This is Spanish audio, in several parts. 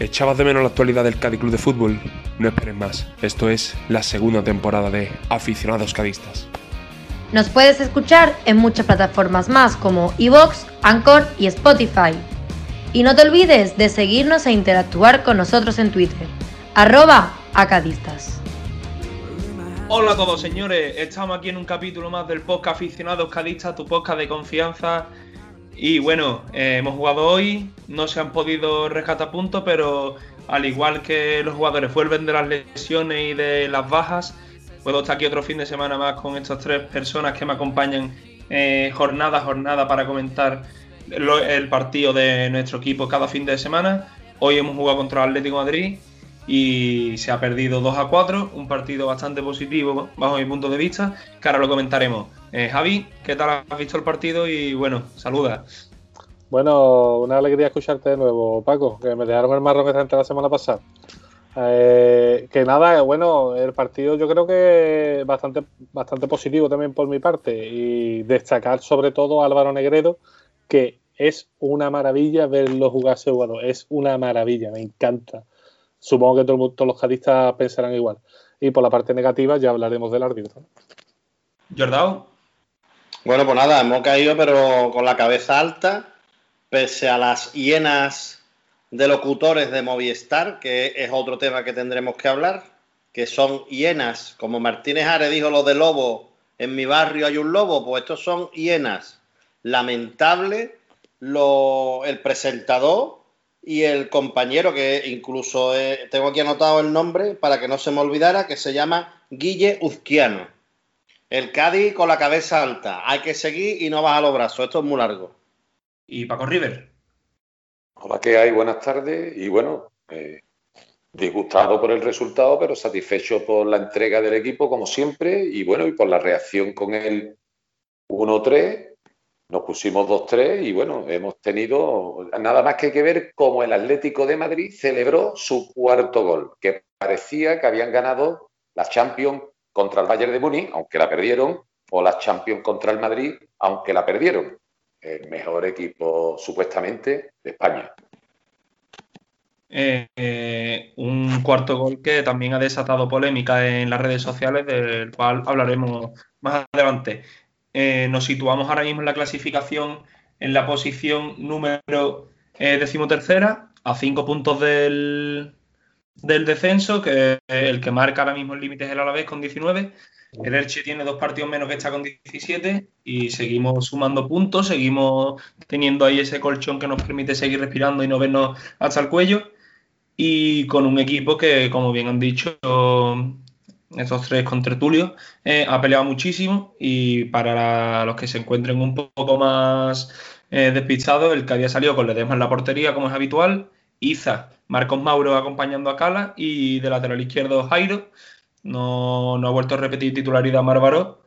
¿Echabas de menos la actualidad del Cádiz Club de Fútbol? No esperes más, esto es la segunda temporada de Aficionados Cadistas. Nos puedes escuchar en muchas plataformas más como Evox, Anchor y Spotify. Y no te olvides de seguirnos e interactuar con nosotros en Twitter, arroba acadistas. Hola a todos señores, estamos aquí en un capítulo más del podcast Aficionados Cadistas, tu podcast de confianza. Y bueno, eh, hemos jugado hoy, no se han podido rescatar puntos, pero al igual que los jugadores vuelven de las lesiones y de las bajas, puedo estar aquí otro fin de semana más con estas tres personas que me acompañan eh, jornada a jornada para comentar el partido de nuestro equipo cada fin de semana. Hoy hemos jugado contra el Atlético Madrid y se ha perdido 2 a 4, un partido bastante positivo bajo mi punto de vista, que ahora lo comentaremos. Eh, Javi, ¿qué tal has visto el partido? Y bueno, saluda. Bueno, una alegría escucharte de nuevo, Paco, que me dejaron el marrón esta la semana pasada. Eh, que nada, bueno, el partido yo creo que bastante, bastante positivo también por mi parte y destacar sobre todo a Álvaro Negredo, que es una maravilla verlo jugar ese jugador, es una maravilla, me encanta. Supongo que todos los cadistas pensarán igual. Y por la parte negativa ya hablaremos del árbitro. Jordao. Bueno, pues nada, hemos caído pero con la cabeza alta, pese a las hienas de locutores de Movistar, que es otro tema que tendremos que hablar, que son hienas, como Martínez Ares dijo lo de lobo, en mi barrio hay un lobo, pues estos son hienas. Lamentable lo, el presentador y el compañero, que incluso eh, tengo aquí anotado el nombre para que no se me olvidara, que se llama Guille Uzquiano. El Cádiz con la cabeza alta. Hay que seguir y no bajar los brazos. Esto es muy largo. ¿Y Paco River? Hola, ¿qué hay? Buenas tardes. Y bueno, eh, disgustado por el resultado, pero satisfecho por la entrega del equipo, como siempre. Y bueno, y por la reacción con el 1-3. Nos pusimos 2-3 y bueno, hemos tenido nada más que que ver cómo el Atlético de Madrid celebró su cuarto gol, que parecía que habían ganado la Champions contra el Bayern de Múnich, aunque la perdieron, o la Champions contra el Madrid, aunque la perdieron. El mejor equipo, supuestamente, de España. Eh, eh, un cuarto gol que también ha desatado polémica en las redes sociales, del cual hablaremos más adelante. Eh, nos situamos ahora mismo en la clasificación en la posición número decimotercera, a cinco puntos del, del descenso, que el que marca ahora mismo el límite es el Alavés con 19. El Elche tiene dos partidos menos que está con 17 y seguimos sumando puntos, seguimos teniendo ahí ese colchón que nos permite seguir respirando y no vernos hasta el cuello. Y con un equipo que, como bien han dicho estos tres contertulios, eh, ha peleado muchísimo y para los que se encuentren un poco más eh, despistados, el que había salido con Ledesma en la portería, como es habitual, Iza, Marcos Mauro acompañando a Cala y de lateral izquierdo Jairo. No, ha vuelto a repetir titularidad Márvaro.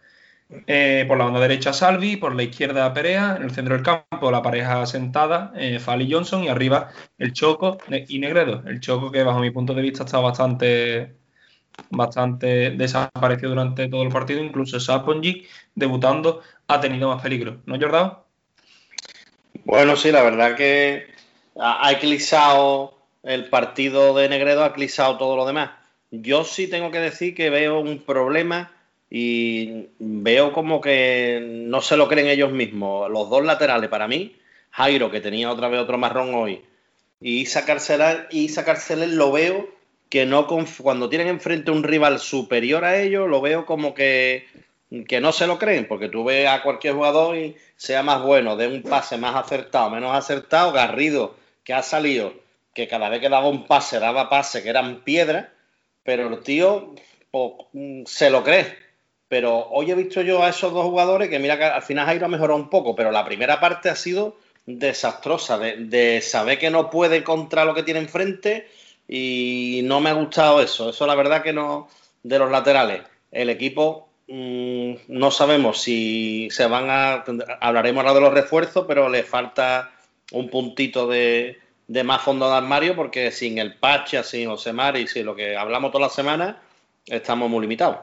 Eh, por la banda derecha Salvi, por la izquierda Perea, en el centro del campo la pareja sentada, eh, Fali Johnson y arriba el Choco y Negredo. El Choco que bajo mi punto de vista está bastante, bastante desaparecido durante todo el partido, incluso Saponjic debutando ha tenido más peligro, ¿no Jordao? Bueno, sí, la verdad que ha eclipsado el partido de Negredo, ha eclipsado todo lo demás. Yo sí tengo que decir que veo un problema y veo como que no se lo creen ellos mismos. Los dos laterales, para mí, Jairo, que tenía otra vez otro marrón hoy, y sacársela y lo veo que no cuando tienen enfrente un rival superior a ellos, lo veo como que, que no se lo creen, porque tú ves a cualquier jugador y sea más bueno, de un pase más acertado, menos acertado, Garrido que ha salido, que cada vez que daba un pase, daba pase que eran piedras, pero el tío pues, mm, se lo cree. Pero hoy he visto yo a esos dos jugadores que mira que al final Jairo ha mejorado un poco, pero la primera parte ha sido desastrosa, de, saber que no puede contra lo que tiene enfrente y no me ha gustado eso. Eso la verdad que no, de los laterales. El equipo mm, no sabemos si se van a, hablaremos ahora de los refuerzos, pero le falta un puntito de, más fondo de armario porque sin el Pacha, sin Osemar y sin lo que hablamos toda la semana, estamos muy limitados.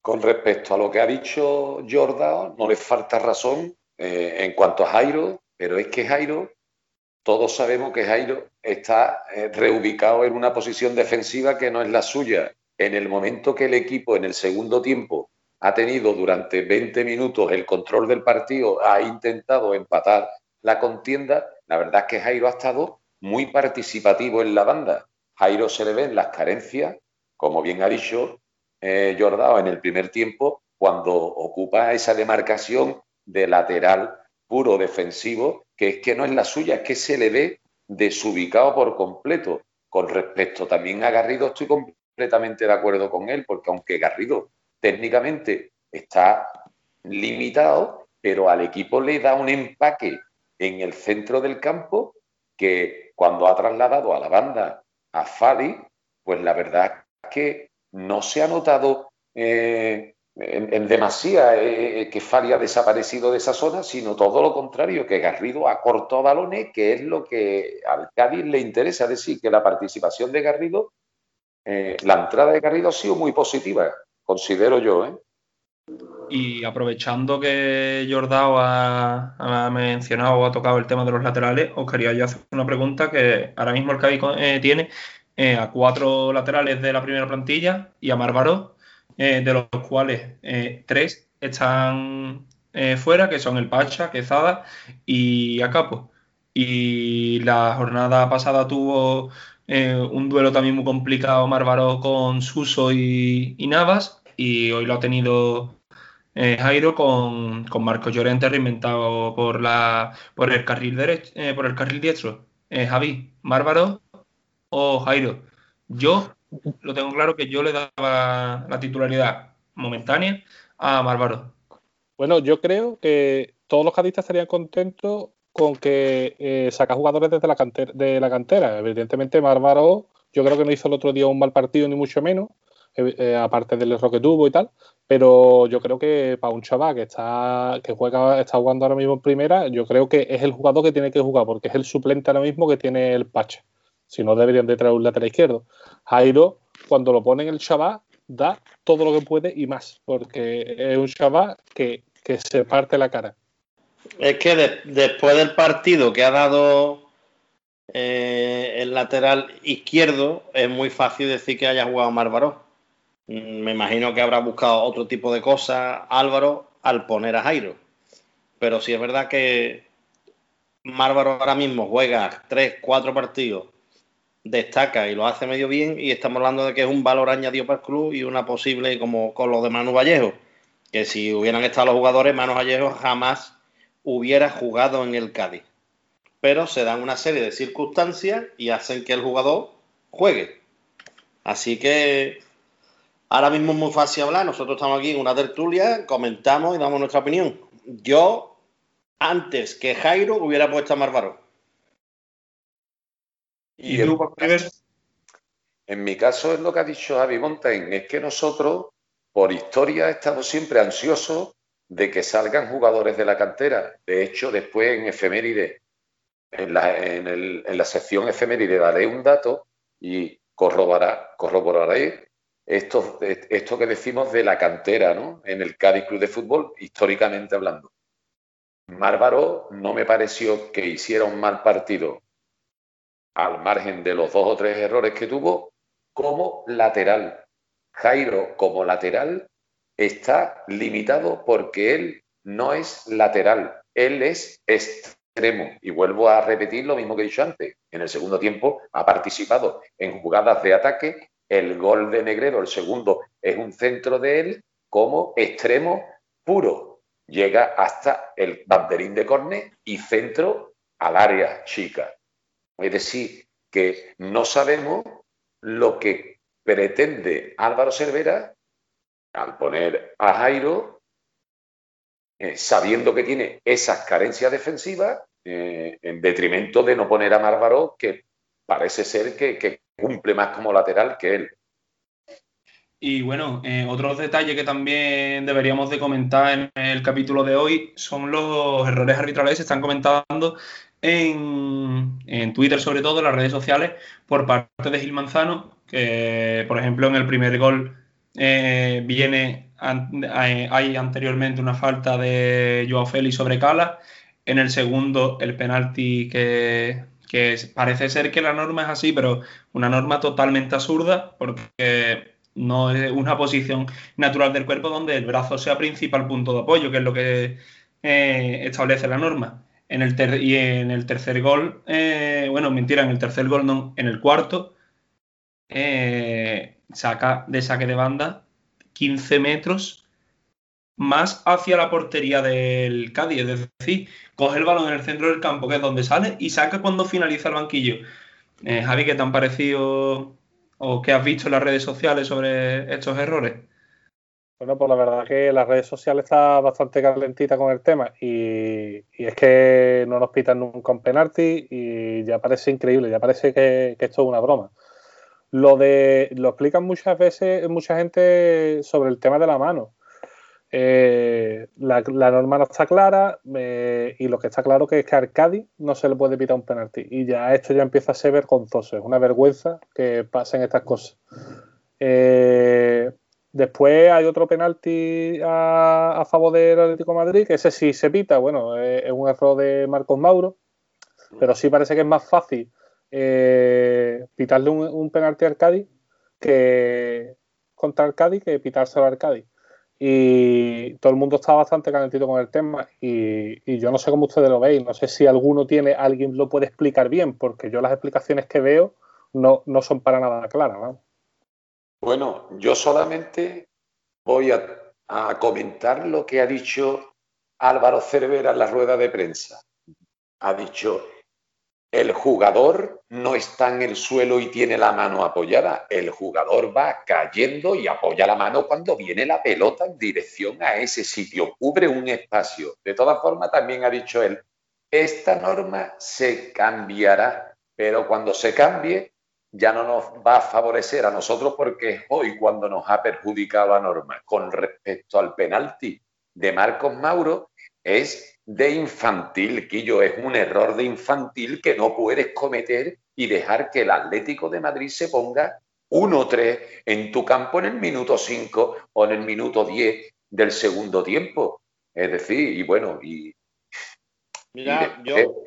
Con respecto a lo que ha dicho Jordan, no le falta razón eh, en cuanto a Jairo, pero es que Jairo todos sabemos que Jairo está eh, reubicado en una posición defensiva que no es la suya. En el momento que el equipo en el segundo tiempo ha tenido durante 20 minutos el control del partido, ha intentado empatar la contienda, la verdad es que Jairo ha estado muy participativo en la banda. Jairo se le ven las carencias, como bien ha dicho eh, Jordao en el primer tiempo, cuando ocupa esa demarcación de lateral puro defensivo, que es que no es la suya, es que se le ve desubicado por completo. Con respecto también a Garrido, estoy completamente de acuerdo con él, porque aunque Garrido técnicamente está limitado, pero al equipo le da un empaque en el centro del campo que cuando ha trasladado a la banda a Fadi, pues la verdad es que no se ha notado eh, en, demasía eh, que Fadi ha desaparecido de esa zona, sino todo lo contrario, que Garrido ha cortado balones, que es lo que al Cádiz le interesa, decir, que la participación de Garrido, eh, la entrada de Garrido ha sido muy positiva considero yo. ¿eh? Y aprovechando que Jordao ha, mencionado o ha tocado el tema de los laterales, os quería yo hacer una pregunta que ahora mismo el Cádiz eh, tiene eh, a cuatro laterales de la primera plantilla y a Márvaro, de los cuales tres están fuera, que son el Pacha, Quezada y Acapo. Y la jornada pasada tuvo eh, un duelo también muy complicado Márvaro con Suso y, Navas y hoy lo ha tenido eh, Jairo con, con Marcos Llorente reinventado por la por el carril derecho eh, por el carril diestro. Javi Márvaro o Jairo yo lo tengo claro que yo le daba la titularidad momentánea a Márvaro bueno yo creo que todos los cadistas estarían contentos con que eh, saca jugadores desde la, cantera, de la cantera. Evidentemente, Mármaro, yo creo que no hizo el otro día un mal partido, ni mucho menos, eh, eh, aparte del error que tuvo y tal. Pero yo creo que para un chaval que está que juega, está jugando ahora mismo en primera, yo creo que es el jugador que tiene que jugar, porque es el suplente ahora mismo que tiene el Pacha. Si no, deberían de traer un lateral izquierdo. Jairo, cuando lo pone en el chaval, da todo lo que puede y más, porque es un chaval que, que se parte la cara. Es que después del partido que ha dado eh, el lateral izquierdo, es muy fácil decir que haya jugado Márvaro. Mm, me imagino que habrá buscado otro tipo de cosas Álvaro al poner a Jairo. Pero sí es verdad que Márvaro ahora mismo juega tres, cuatro partidos, destaca y lo hace medio bien. Y estamos hablando de que es un valor añadido para el club y una posible, como con lo de Manu Vallejo, que si hubieran estado los jugadores, Manu Vallejo jamás hubiera jugado en el Cádiz. Pero se dan una serie de circunstancias y hacen que el jugador juegue. Así que ahora mismo es muy fácil hablar. Nosotros estamos aquí en una tertulia, comentamos y damos nuestra opinión. Yo, antes que Jairo, hubiera puesto a Marvaro. ¿Y, tú, En mi caso es lo que ha dicho Javi Montaigne, es que nosotros, por historia, estamos siempre ansiosos de que salgan jugadores de la cantera. De hecho, después en efeméride, en la, en, la sección efeméride daré un dato y corroborará, corroboraré esto, esto que decimos de la cantera, ¿no? En el Cádiz Club de Fútbol, históricamente hablando. Márvaro no me pareció que hiciera un mal partido al margen de los dos o tres errores que tuvo como lateral. Jairo como lateral está limitado porque él no es lateral, él es extremo. Y vuelvo a repetir lo mismo que he dicho antes. En el segundo tiempo ha participado en jugadas de ataque. El gol de Negredo, el segundo, es un centro de él como extremo puro. Llega hasta el banderín de córner y centro al área chica. Es decir, que no sabemos lo que pretende Álvaro Cervera al poner a Jairo, eh, sabiendo que tiene esas carencias defensivas, eh, en detrimento de no poner a Márvaro, que parece ser que, cumple más como lateral que él. Y bueno, eh, otros detalles que también deberíamos de comentar en el capítulo de hoy son los errores arbitrales que se están comentando en, en, Twitter, sobre todo en las redes sociales, por parte de Gil Manzano, que por ejemplo en el primer gol eh, viene, hay anteriormente una falta de Joao Félix sobre Cala. En el segundo, el penalti que, que parece ser que la norma es así, pero una norma totalmente absurda porque no es una posición natural del cuerpo donde el brazo sea principal punto de apoyo, que es lo que eh, establece la norma. En el y en el tercer gol, eh, bueno, mentira, en el tercer gol no, en el cuarto, eh, saca de saque de banda 15 metros más hacia la portería del Cádiz, es decir, coge el balón en el centro del campo, que es donde sale, y saca cuando finaliza el banquillo. Javi, ¿qué te han parecido o qué has visto en las redes sociales sobre estos errores? Bueno, pues la verdad que las redes sociales está bastante calentita con el tema y, es que no nos pitan nunca un penalti y ya parece increíble, ya parece que, esto es una broma. Lo de lo explican muchas veces mucha gente sobre el tema de la mano. Eh, la, norma no está clara eh, y lo que está claro es que a Arcadi no se le puede pitar un penalti y ya esto ya empieza a ser vergonzoso, es una vergüenza que pasen estas cosas. Eh, Después hay otro penalti a, favor del Atlético Madrid, que ese sí se pita, bueno, es, un error de Marcos Mauro, pero sí parece que es más fácil eh, pitarle un, penalti al Cádiz que contra Cádiz que pitárselo al Cádiz. Y todo el mundo está bastante calentito con el tema y, yo no sé cómo ustedes lo veis, no sé si alguno tiene, alguien lo puede explicar bien, porque yo las explicaciones que veo no, no son para nada claras. ¿no? Bueno, yo solamente voy a, comentar lo que ha dicho Álvaro Cervera en la rueda de prensa. Ha dicho, el jugador no está en el suelo y tiene la mano apoyada. El jugador va cayendo y apoya la mano cuando viene la pelota en dirección a ese sitio. Cubre un espacio. De todas formas, también ha dicho él, esta norma se cambiará, pero cuando se cambie, ya no nos va a favorecer a nosotros porque es hoy cuando nos ha perjudicado la norma. Con respecto al penalti de Marcos Mauro, es de infantil, Quillo, es un error de infantil que no puedes cometer y dejar que el Atlético de Madrid se ponga 1-3 en tu campo en el minuto 5 o en el minuto 10 del segundo tiempo. Es decir, y bueno, y. Mira, yo.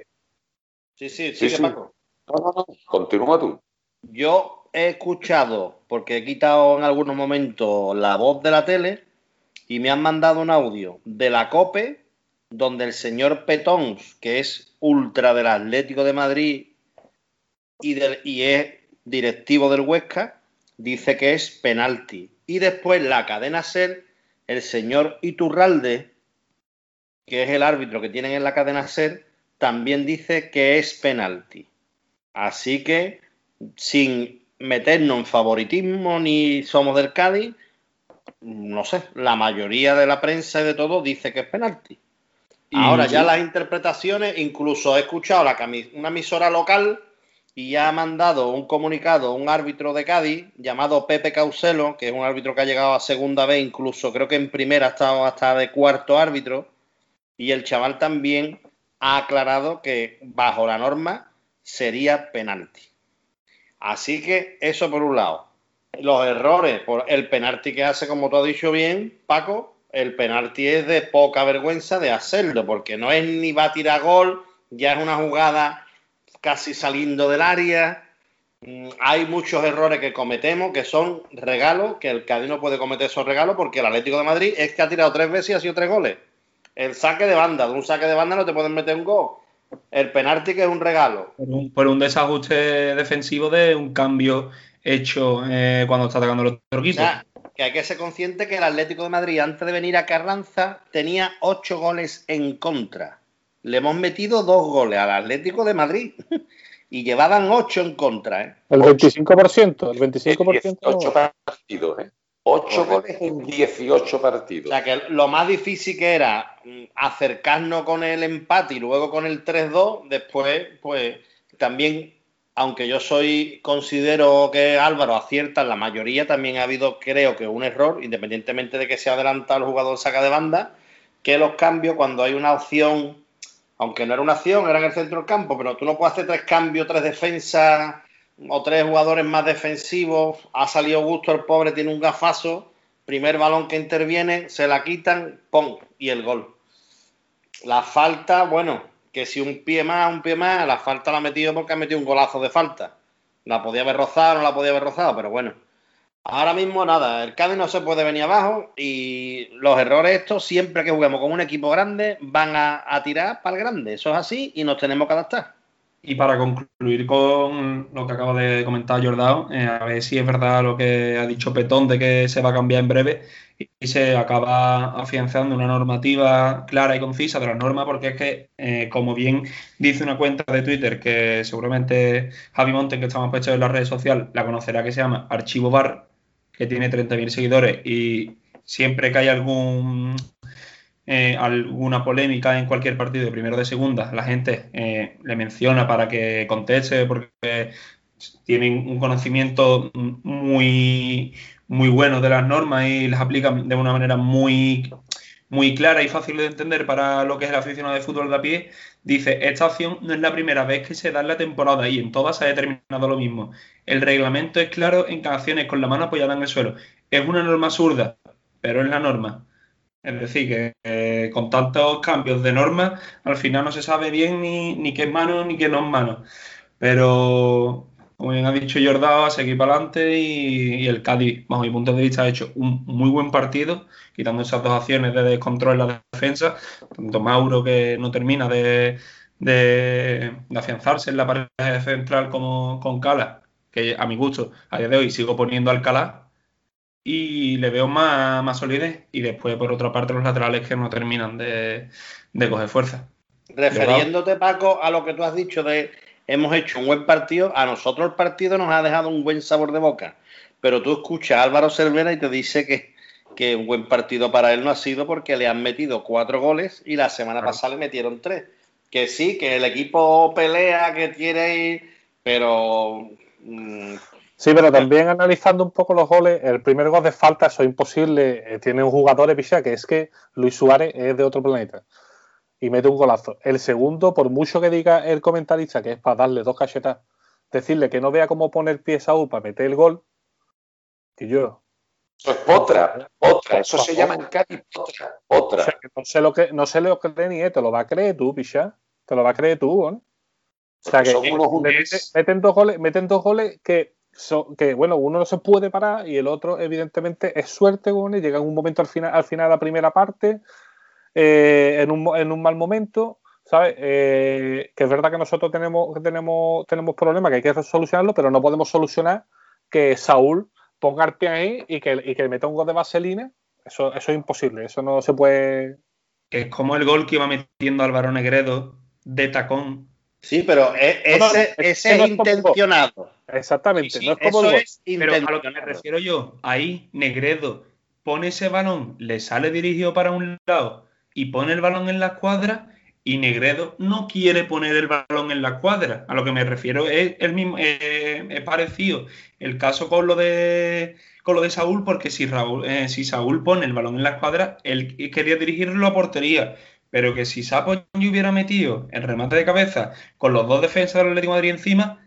Sí, sí, sí, sí. Paco. No, no, no, continúa tú. Yo he escuchado, porque he quitado en algunos momentos la voz de la tele, y me han mandado un audio de la COPE, donde el señor Petons, que es ultra del Atlético de Madrid y, y es directivo del Huesca, dice que es penalti. Y después la cadena SER, el señor Iturralde, que es el árbitro que tienen en la cadena SER, también dice que es penalti. Así que sin meternos en favoritismo ni somos del Cádiz, no sé, la mayoría de la prensa y de todo dice que es penalti. Ahora ya las interpretaciones, incluso he escuchado la, una emisora local y ya ha mandado un comunicado un árbitro de Cádiz llamado Pepe Causelo, que es un árbitro que ha llegado a segunda vez, incluso creo que en primera ha estado hasta de cuarto árbitro, y el chaval también ha aclarado que bajo la norma sería penalti. Así que eso por un lado. Los errores, por el penalti que hace, como tú has dicho bien, Paco, el penalti es de poca vergüenza de hacerlo, porque no es ni va a tirar gol, ya es una jugada casi saliendo del área. Mm, hay muchos errores que cometemos que son regalos, que el Cádiz no puede cometer esos regalos porque el Atlético de Madrid es que ha tirado tres veces y ha sido tres goles. El saque de banda, de un saque de banda no te pueden meter un gol. El penalti que es un regalo. Por un, desajuste defensivo de un cambio hecho eh, cuando está atacando el otro equipo. que hay que ser consciente que el Atlético de Madrid, antes de venir a Carranza, tenía ocho goles en contra. Le hemos metido dos goles al Atlético de Madrid y llevaban ocho en contra. ¿eh? El 25%, el 25%. Ocho partidos, ¿eh? 8 goles en 18 partidos. O sea que lo más difícil que era mm, acercarnos con el empate y luego con el 3-2, después, pues también, aunque yo soy, considero que Álvaro acierta en la mayoría, también ha habido, creo que, un error, independientemente de que se adelantado el jugador saca de banda, que los cambios, cuando hay una opción, aunque no era una acción, era en el centro del campo, pero tú no puedes hacer tres cambios, tres defensas o tres jugadores más defensivos, ha salido gusto el pobre, tiene un gafazo, primer balón que interviene, se la quitan, ¡pum! y el gol. La falta, bueno, que si un pie más, un pie más, la falta la ha metido porque ha metido un golazo de falta. La podía haber rozado, no la podía haber rozado, pero bueno. Ahora mismo nada, el Cádiz no se puede venir abajo y los errores estos, siempre que juguemos con un equipo grande, van a, a tirar para el grande. Eso es así y nos tenemos que adaptar. Y para concluir con lo que acaba de comentar Jordao, eh, a ver si es verdad lo que ha dicho Petón de que se va a cambiar en breve y se acaba afianzando una normativa clara y concisa de la norma, porque es que, eh, como bien dice una cuenta de Twitter que seguramente Javi Monten, que estamos puestos en las redes sociales, la conocerá, que se llama Archivo Bar, que tiene 30.000 seguidores y siempre que hay algún eh, alguna polémica en cualquier partido de primero o de segunda, la gente eh, le menciona para que conteste porque tienen un conocimiento muy, muy bueno de las normas y las aplican de una manera muy, muy clara y fácil de entender para lo que es el aficionado de fútbol de a pie, dice, esta acción no es la primera vez que se da en la temporada y en todas se ha determinado lo mismo. El reglamento es claro en cada acciones con la mano apoyada en el suelo. Es una norma absurda, pero es la norma. Es decir, que con tantos cambios de normas, al final no se sabe bien ni, qué mano ni qué no es mano. Pero, como bien ha dicho Jordao, a seguir para adelante y, el Cádiz, bajo mi punto de vista, ha hecho un muy buen partido, quitando esas dos acciones de descontrol en la defensa. Tanto Mauro, que no termina de afianzarse en la pared central, como con Cala, que a mi gusto, a día de hoy sigo poniendo Alcalá y le veo más, más solidez. Y después, por otra parte, los laterales que no terminan de, coger fuerza. Refiriéndote, Paco, a lo que tú has dicho de hemos hecho un buen partido, a nosotros el partido nos ha dejado un buen sabor de boca. Pero tú escuchas a Álvaro Cervera y te dice que, que un buen partido para él no ha sido porque le han metido cuatro goles y la semana pasada le metieron tres. Que sí, que el equipo pelea, que tiene, pero mm, Sí, pero también analizando un poco los goles, el primer gol de falta, eso es imposible. Eh, tiene un jugador epicidad que es que Luis Suárez es de otro planeta y mete un golazo. El segundo, por mucho que diga el comentarista que es para darle dos cachetas, decirle que no vea cómo poner pie Saúl para meter el gol, y yo. Eso es otra, otra, eso se llama en Cádiz otra, otra. no sé lo que, no sé lo que cree ni él, te lo va a creer tú, picha. Te lo va a creer tú, ¿no? O sea que meten dos goles, meten dos goles que que bueno, uno no se puede parar y el otro, evidentemente, es suerte, bueno, llega en un momento al final, al final de la primera parte, eh, en, un, en, un, mal momento, ¿sabes? Eh, que es verdad que nosotros tenemos, que tenemos, tenemos problemas que hay que solucionarlo, pero no podemos solucionar que Saúl ponga el pie ahí y que, y que meta un gol de vaselina. Eso, eso es imposible, eso no se puede. Es como el gol que iba metiendo Álvaro Negredo de tacón Sí, pero e, ese, es, intencionado. Exactamente, no es como Pero a lo que me refiero yo, ahí Negredo pone ese balón, le sale dirigido para un lado y pone el balón en la cuadra y Negredo no quiere poner el balón en la cuadra. A lo que me refiero es el mismo, eh, es parecido el caso con lo de con lo de Saúl, porque si, Raúl, eh, si Saúl pone el balón en la cuadra, él quería dirigirlo a portería pero que si Sapo hubiera metido el remate de cabeza con los dos defensas del Atlético de Madrid encima,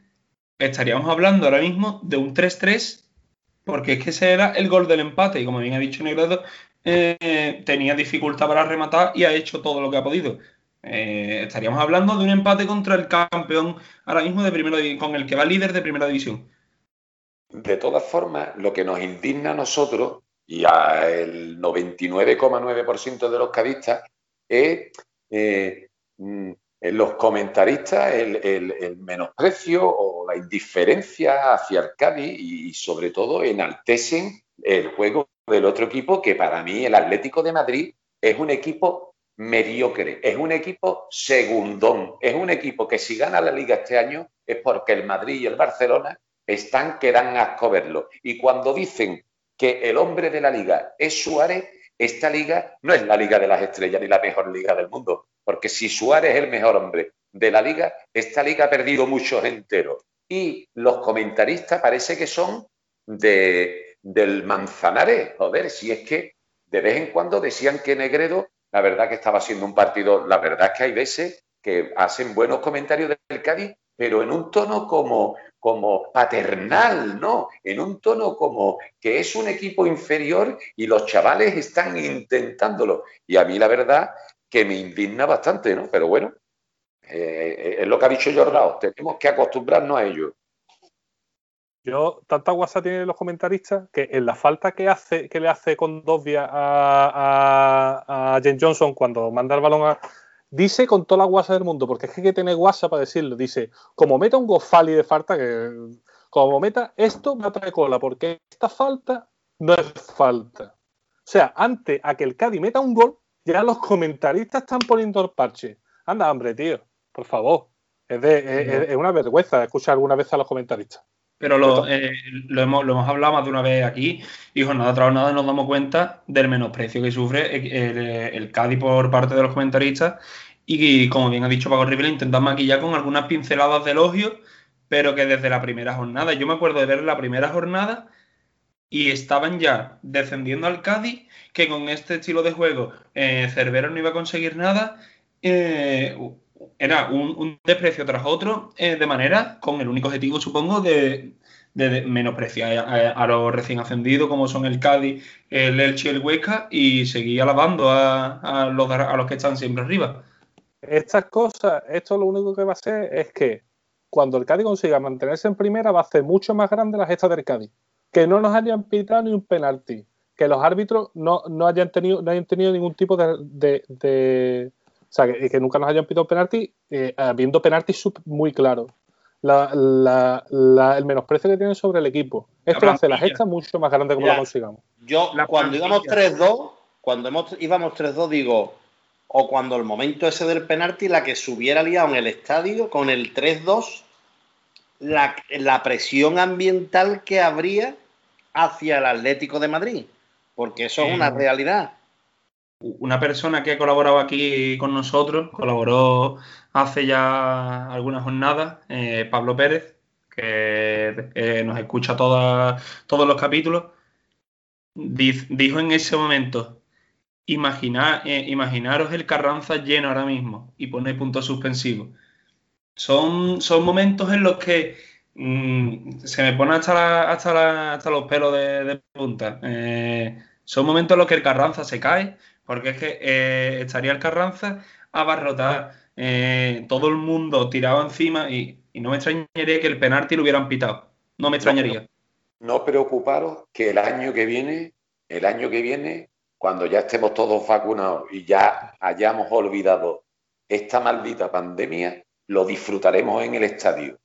estaríamos hablando ahora mismo de un 3-3, porque es que ese era el gol del empate, y como bien ha dicho Negredo, eh, tenía dificultad para rematar y ha hecho todo lo que ha podido. Eh, estaríamos hablando de un empate contra el campeón ahora mismo de primera con el que va líder de primera división. De todas formas, lo que nos indigna a nosotros y al 99,9% de los cadistas es eh, mm, los comentaristas el, menosprecio o la indiferencia hacia el Cádiz y, sobre todo enaltecen el juego del otro equipo que para mí el Atlético de Madrid es un equipo mediocre, es un equipo segundón, es un equipo que si gana la liga este año es porque el Madrid y el Barcelona están que dan asco. Y cuando dicen que el hombre de la liga es Suárez, esta liga no es la liga de las estrellas ni la mejor liga del mundo, porque si Suárez es el mejor hombre de la liga, esta liga ha perdido muchos enteros. Y los comentaristas parece que son de, del Manzanares. Joder, si es que de vez en cuando decían que Negredo, la verdad que estaba haciendo un partido, la verdad es que hay veces que hacen buenos comentarios del Cádiz, pero en un tono como, como paternal, ¿no? En un tono como que es un equipo inferior y los chavales están intentándolo. Y a mí la verdad que me indigna bastante, ¿no? Pero bueno, Eh, es lo que ha dicho Jordao, tenemos que acostumbrarnos a ello. Yo, tanta guasa tienen los comentaristas que en la falta que hace, que le hace con dos vías a, a, James Johnson cuando manda el balón a. Dice con toda la guasa del mundo, porque es que hay que tener guasa para decirlo. Dice, como meta un gofali de falta, como meta esto me atrae cola, porque esta falta no es falta. O sea, antes a que el Cádiz meta un gol, ya los comentaristas están poniendo el parche. Anda, hombre, tío, por favor. Es, de, es una vergüenza escuchar alguna vez a los comentaristas. Pero lo, eh, lo, hemos, lo, hemos, hablado más de una vez aquí y con nada nada nos damos cuenta del menosprecio que sufre el, el, Cádiz por parte de los comentaristas y, como bien ha dicho Paco Rivera, intentan maquillar con algunas pinceladas de elogio, pero que desde la primera jornada, yo me acuerdo de ver la primera jornada y estaban ya descendiendo al Cádiz, que con este estilo de juego eh, Cervera no iba a conseguir nada. Eh, era un, desprecio tras otro, eh, de manera, con el único objetivo, supongo, de, menospreciar a, los recién ascendidos, como son el Cádiz, el Elche y el Huesca, y seguir alabando a, los, a que están siempre arriba. Estas cosas, esto lo único que va a hacer es que cuando el Cádiz consiga mantenerse en primera, va a hacer mucho más grande la gesta del Cádiz. Que no nos hayan pitado ni un penalti. Que los árbitros no, hayan, tenido, no hayan tenido ningún tipo de o sea, que, nunca nos hayan pedido penalti, eh, habiendo penaltis muy claros. el menosprecio que tienen sobre el equipo. Esto hace la gesta mucho más grande como la consigamos. Yo, cuando íbamos 3-2, cuando íbamos 3-2, digo, o cuando el momento ese del penalti, la que se hubiera liado en el estadio con el 3-2, la, la presión ambiental que habría hacia el Atlético de Madrid. Porque eso es una eh, realidad una persona que ha colaborado aquí con nosotros, colaboró hace ya algunas jornadas, eh, Pablo Pérez, que eh, nos escucha todos los capítulos, dijo en ese momento, eh, imaginaros el Carranza lleno ahora mismo y pone punto suspensivo. Son, son momentos en los que mm, se me pone hasta, hasta, los pelos de, punta. son momentos en los que el Carranza se cae, porque es que eh, estaría el Carranza a barrotar eh, todo el mundo tirado encima y, no me extrañaría que el penalti lo hubieran pitado. No me extrañaría. No, preocuparos que el año que viene, el año que viene, cuando ya estemos todos vacunados y ya hayamos olvidado esta maldita pandemia, lo disfrutaremos en el estadio.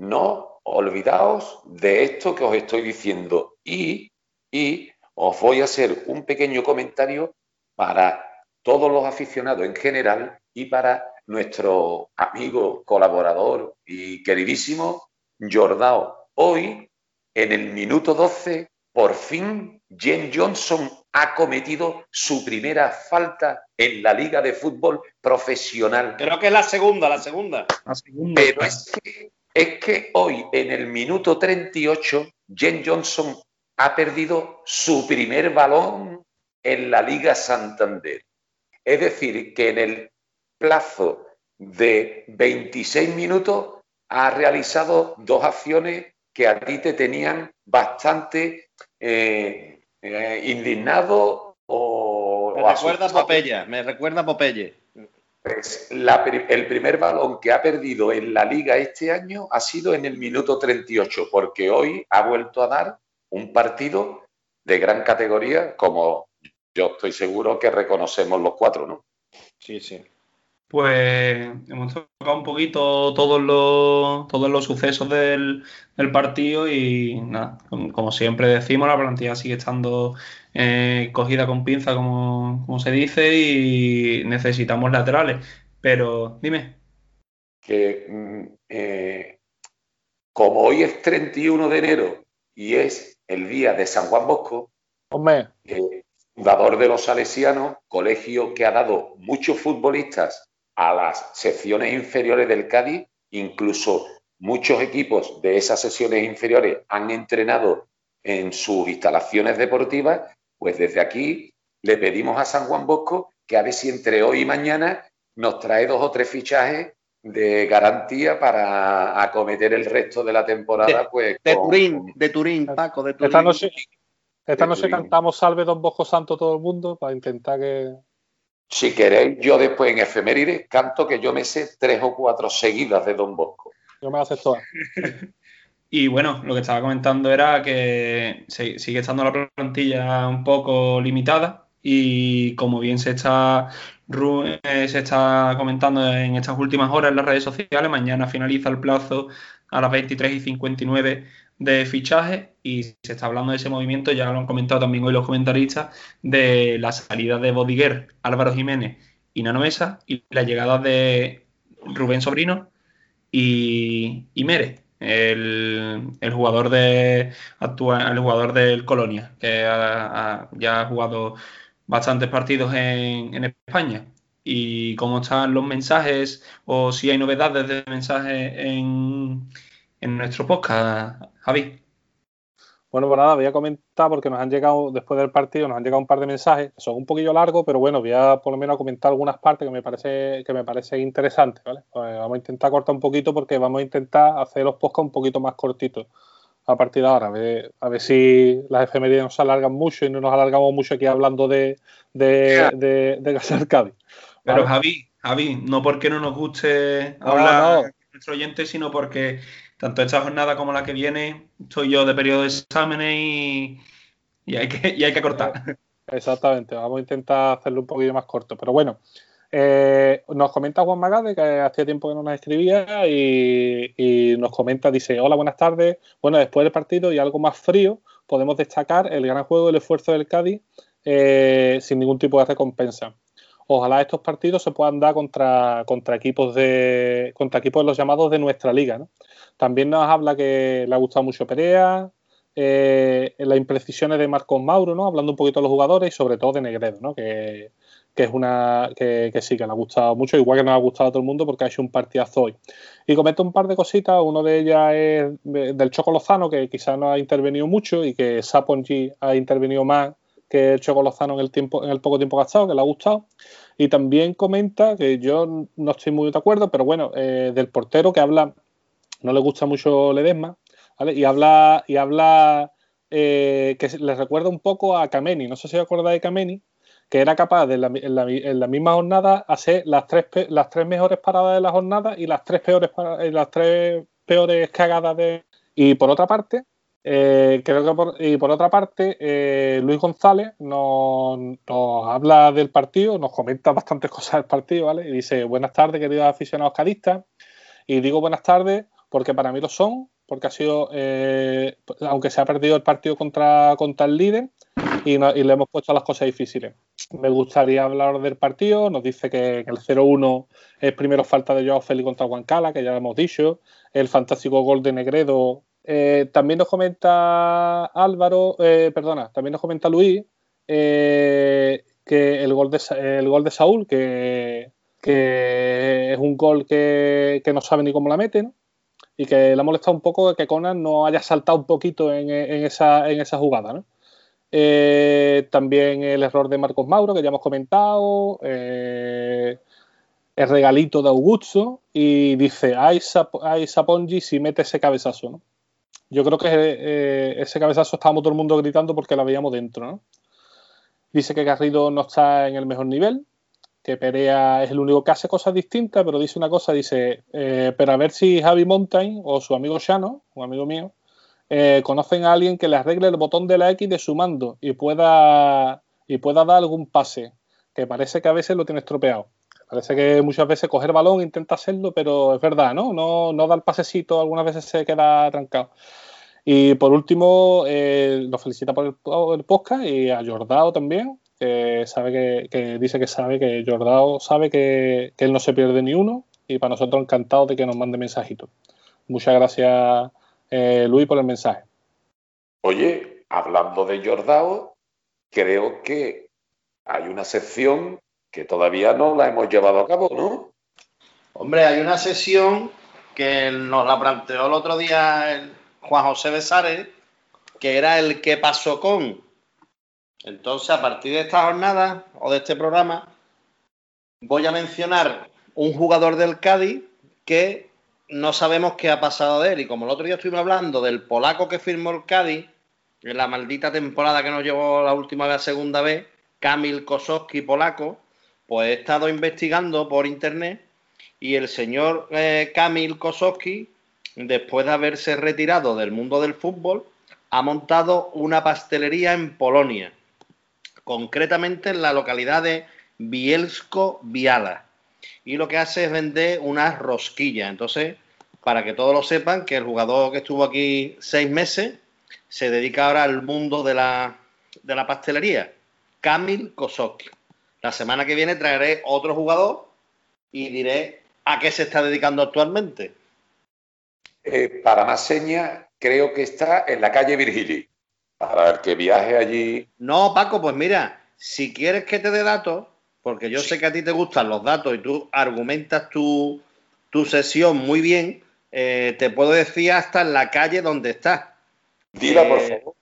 No olvidaos de esto que os estoy diciendo y, y os voy a hacer un pequeño comentario para todos los aficionados en general y para nuestro amigo, colaborador y queridísimo Jordao. Hoy, en el minuto 12, por fin Jen Johnson ha cometido su primera falta en la Liga de Fútbol Profesional. Creo que es la segunda, la segunda. La segunda. Pero es que, es que hoy, en el minuto 38, Jen Johnson ha perdido su primer balón en la Liga Santander. Es decir, que en el plazo de 26 minutos ha realizado dos acciones que a ti te tenían bastante eh, eh, indignado o... Me recuerda a Popeye, me recuerda a Popeye. Pues el primer balón que ha perdido en la liga este año ha sido en el minuto 38, porque hoy ha vuelto a dar un partido de gran categoría como yo estoy seguro que reconocemos los cuatro, ¿no? Sí, sí. Pues hemos tocado un poquito todos los, todos los sucesos del, partido y nada, como, siempre decimos, la plantilla sigue estando eh, cogida con pinza, como, se dice, y necesitamos laterales. Pero dime. Que mm, eh, como hoy es 31 de enero y es el día de San Juan Bosco, Hombre. Eh, fundador de los Salesianos, colegio que ha dado muchos futbolistas a las secciones inferiores del Cádiz, incluso muchos equipos de esas secciones inferiores han entrenado en sus instalaciones deportivas, pues desde aquí le pedimos a San Juan Bosco que a ver si entre hoy y mañana nos trae dos o tres fichajes de garantía para acometer el resto de la temporada. De, pues, de Turín, de Turín, Paco, de Turín. Esta noche cantamos Salve Don Bosco Santo todo el mundo para intentar que. Si queréis, yo después en efemérides canto que yo me sé tres o cuatro seguidas de Don Bosco. Yo me las sé todas. Y bueno, lo que estaba comentando era que sigue estando la plantilla un poco limitada y como bien se está, eh, se está comentando en estas últimas horas en las redes sociales, mañana finaliza el plazo a las 23 y 59 de fichaje y se está hablando de ese movimiento, ya lo han comentado también hoy los comentaristas, de la salida de Bodiguer, Álvaro Jiménez y Nano Mesa y la llegada de Rubén Sobrino y, y Mere, el, el jugador de actua- el jugador del Colonia, que ha- ya ha jugado bastantes partidos en, en España. Y cómo están los mensajes, o si hay novedades de mensajes en, en nuestro podcast, Javi. Bueno, pues nada, voy a comentar porque nos han llegado, después del partido, nos han llegado un par de mensajes, son un poquillo largos, pero bueno, voy a por lo menos comentar algunas partes que me parece, que me parece interesantes, ¿vale? Pues vamos a intentar cortar un poquito porque vamos a intentar hacer los podcasts un poquito más cortitos a partir de ahora, a ver, a ver si las efemérides nos alargan mucho y no nos alargamos mucho aquí hablando de, de, de, de Gasol Cádiz. Pero ¿vale? Javi, Javi, no porque no nos guste hablar no. nuestro oyente, sino porque tanto esta jornada como la que viene estoy yo de periodo de exámenes y, y hay, que, y hay que cortar. Exactamente, vamos a intentar hacerlo un poquillo más corto. Pero bueno, eh, nos comenta Juan Magade, que hacía tiempo que no nos escribía, y, y nos comenta, dice, hola, buenas tardes. Bueno, después del partido y algo más frío, podemos destacar el gran juego y el esfuerzo del Cádiz eh, sin ningún tipo de recompensa. Ojalá estos partidos se puedan dar contra, equipos de contra equipos de los llamados de nuestra liga. ¿no? También nos habla que le ha gustado mucho Perea, eh, las imprecisiones de Marcos Mauro, ¿no? Hablando un poquito de los jugadores y sobre todo de Negredo, ¿no? Que, que es una que, sí, que le ha gustado mucho, igual que nos ha gustado a todo el mundo porque ha hecho un partidazo hoy. Y comenta un par de cositas, uno de ellas es de- del Choco Lozano, que quizás no ha intervenido mucho y que Sapongi ha intervenido más que el Choco Lozano en el, en el poco tiempo gastado, que le ha gustado. Y también comenta, que yo no estoy muy de acuerdo, pero bueno, eh, del portero que habla, no le gusta mucho Ledesma, ¿vale? Y habla, y habla eh, que le recuerda un poco a Kameni, no sé si os acordáis de Kameni, que era capaz de en la, la- misma jornada hacer las tres, las tres mejores paradas de la jornada y las tres peores, las tres peores cagadas de... Y por otra parte, eh, creo que por, y por otra parte, eh, Luis González nos, habla del partido, nos comenta bastantes cosas del partido, ¿vale? Y dice, buenas tardes, queridos aficionados cadistas. Y digo buenas tardes porque para mí lo son, porque ha sido, eh, aunque se ha perdido el partido contra, contra el líder y le hemos puesto las cosas difíciles. Me gustaría hablar del partido, nos dice que, que el 0-1 es primero falta de Joao Félix contra Huancala, que ya lo hemos dicho, el fantástico gol de Negredo. Eh, también nos comenta Álvaro, eh, perdona, también nos comenta Luis eh, que el gol de, el gol de Saúl, que, es un gol que, no sabe ni cómo la mete, ¿no? Y que le ha molestado un poco que Conan no haya saltado un poquito en, esa, en esa jugada, también el error de Marcos Mauro, que ya hemos comentado. el regalito de Augusto. Y dice, ay, ay Sapongi si mete ese cabezazo, ¿no? Yo creo que eh, ese cabezazo estábamos todo el mundo gritando porque la veíamos dentro, ¿no? Dice que Garrido no está en el mejor nivel, que Perea es el único que hace cosas distintas, pero dice una cosa, dice, eh, pero a ver si Javi Mountain o su amigo Shano, un amigo mío, eh, conocen a alguien que le arregle el botón de la X de su mando y pueda, y pueda dar algún pase, que parece que a veces lo tiene estropeado. Parece que muchas veces coger balón intenta hacerlo, pero es verdad, ¿no? No, no da el pasecito, algunas veces se queda trancado. Y por último, eh, nos felicita por el, el podcast y a Jordao también, que sabe que, dice que sabe que Jordao sabe que, que él no se pierde ni uno y para nosotros encantado de que nos mande mensajitos. Muchas gracias, eh, Luis, por el mensaje. Oye, hablando de Jordao, creo que hay una sección que todavía no la hemos llevado a cabo, ¿no? Hombre, hay una sesión que nos la planteó el otro día el Juan José Besares, que era el qué pasó con. Entonces, a partir de esta jornada o de este programa, voy a mencionar un jugador del Cádiz que no sabemos qué ha pasado de él. Y como el otro día estuvimos hablando del polaco que firmó el Cádiz, en la maldita temporada que nos llevó la última vez a segunda vez, Kamil Kosowski polaco, pues he estado investigando por internet y el señor eh, Kamil Kosowski, después de haberse retirado del mundo del fútbol, ha montado una pastelería en Polonia, concretamente en la localidad de Bielsko-Biala. Y lo que hace es vender unas rosquillas. Entonces, para que todos lo sepan, que el jugador que estuvo aquí seis meses se dedica ahora al mundo de la, de la pastelería, Kamil Kosowski. La semana que viene traeré otro jugador y diré a qué se está dedicando actualmente. Eh, para más señas, creo que está en la calle Virgili. Para el que viaje allí. No, Paco, pues mira, si quieres que te dé datos, porque yo sé que a ti te gustan los datos y tú argumentas tu, sesión muy bien, eh, te puedo decir hasta en la calle donde está. Dila, por eh, favor.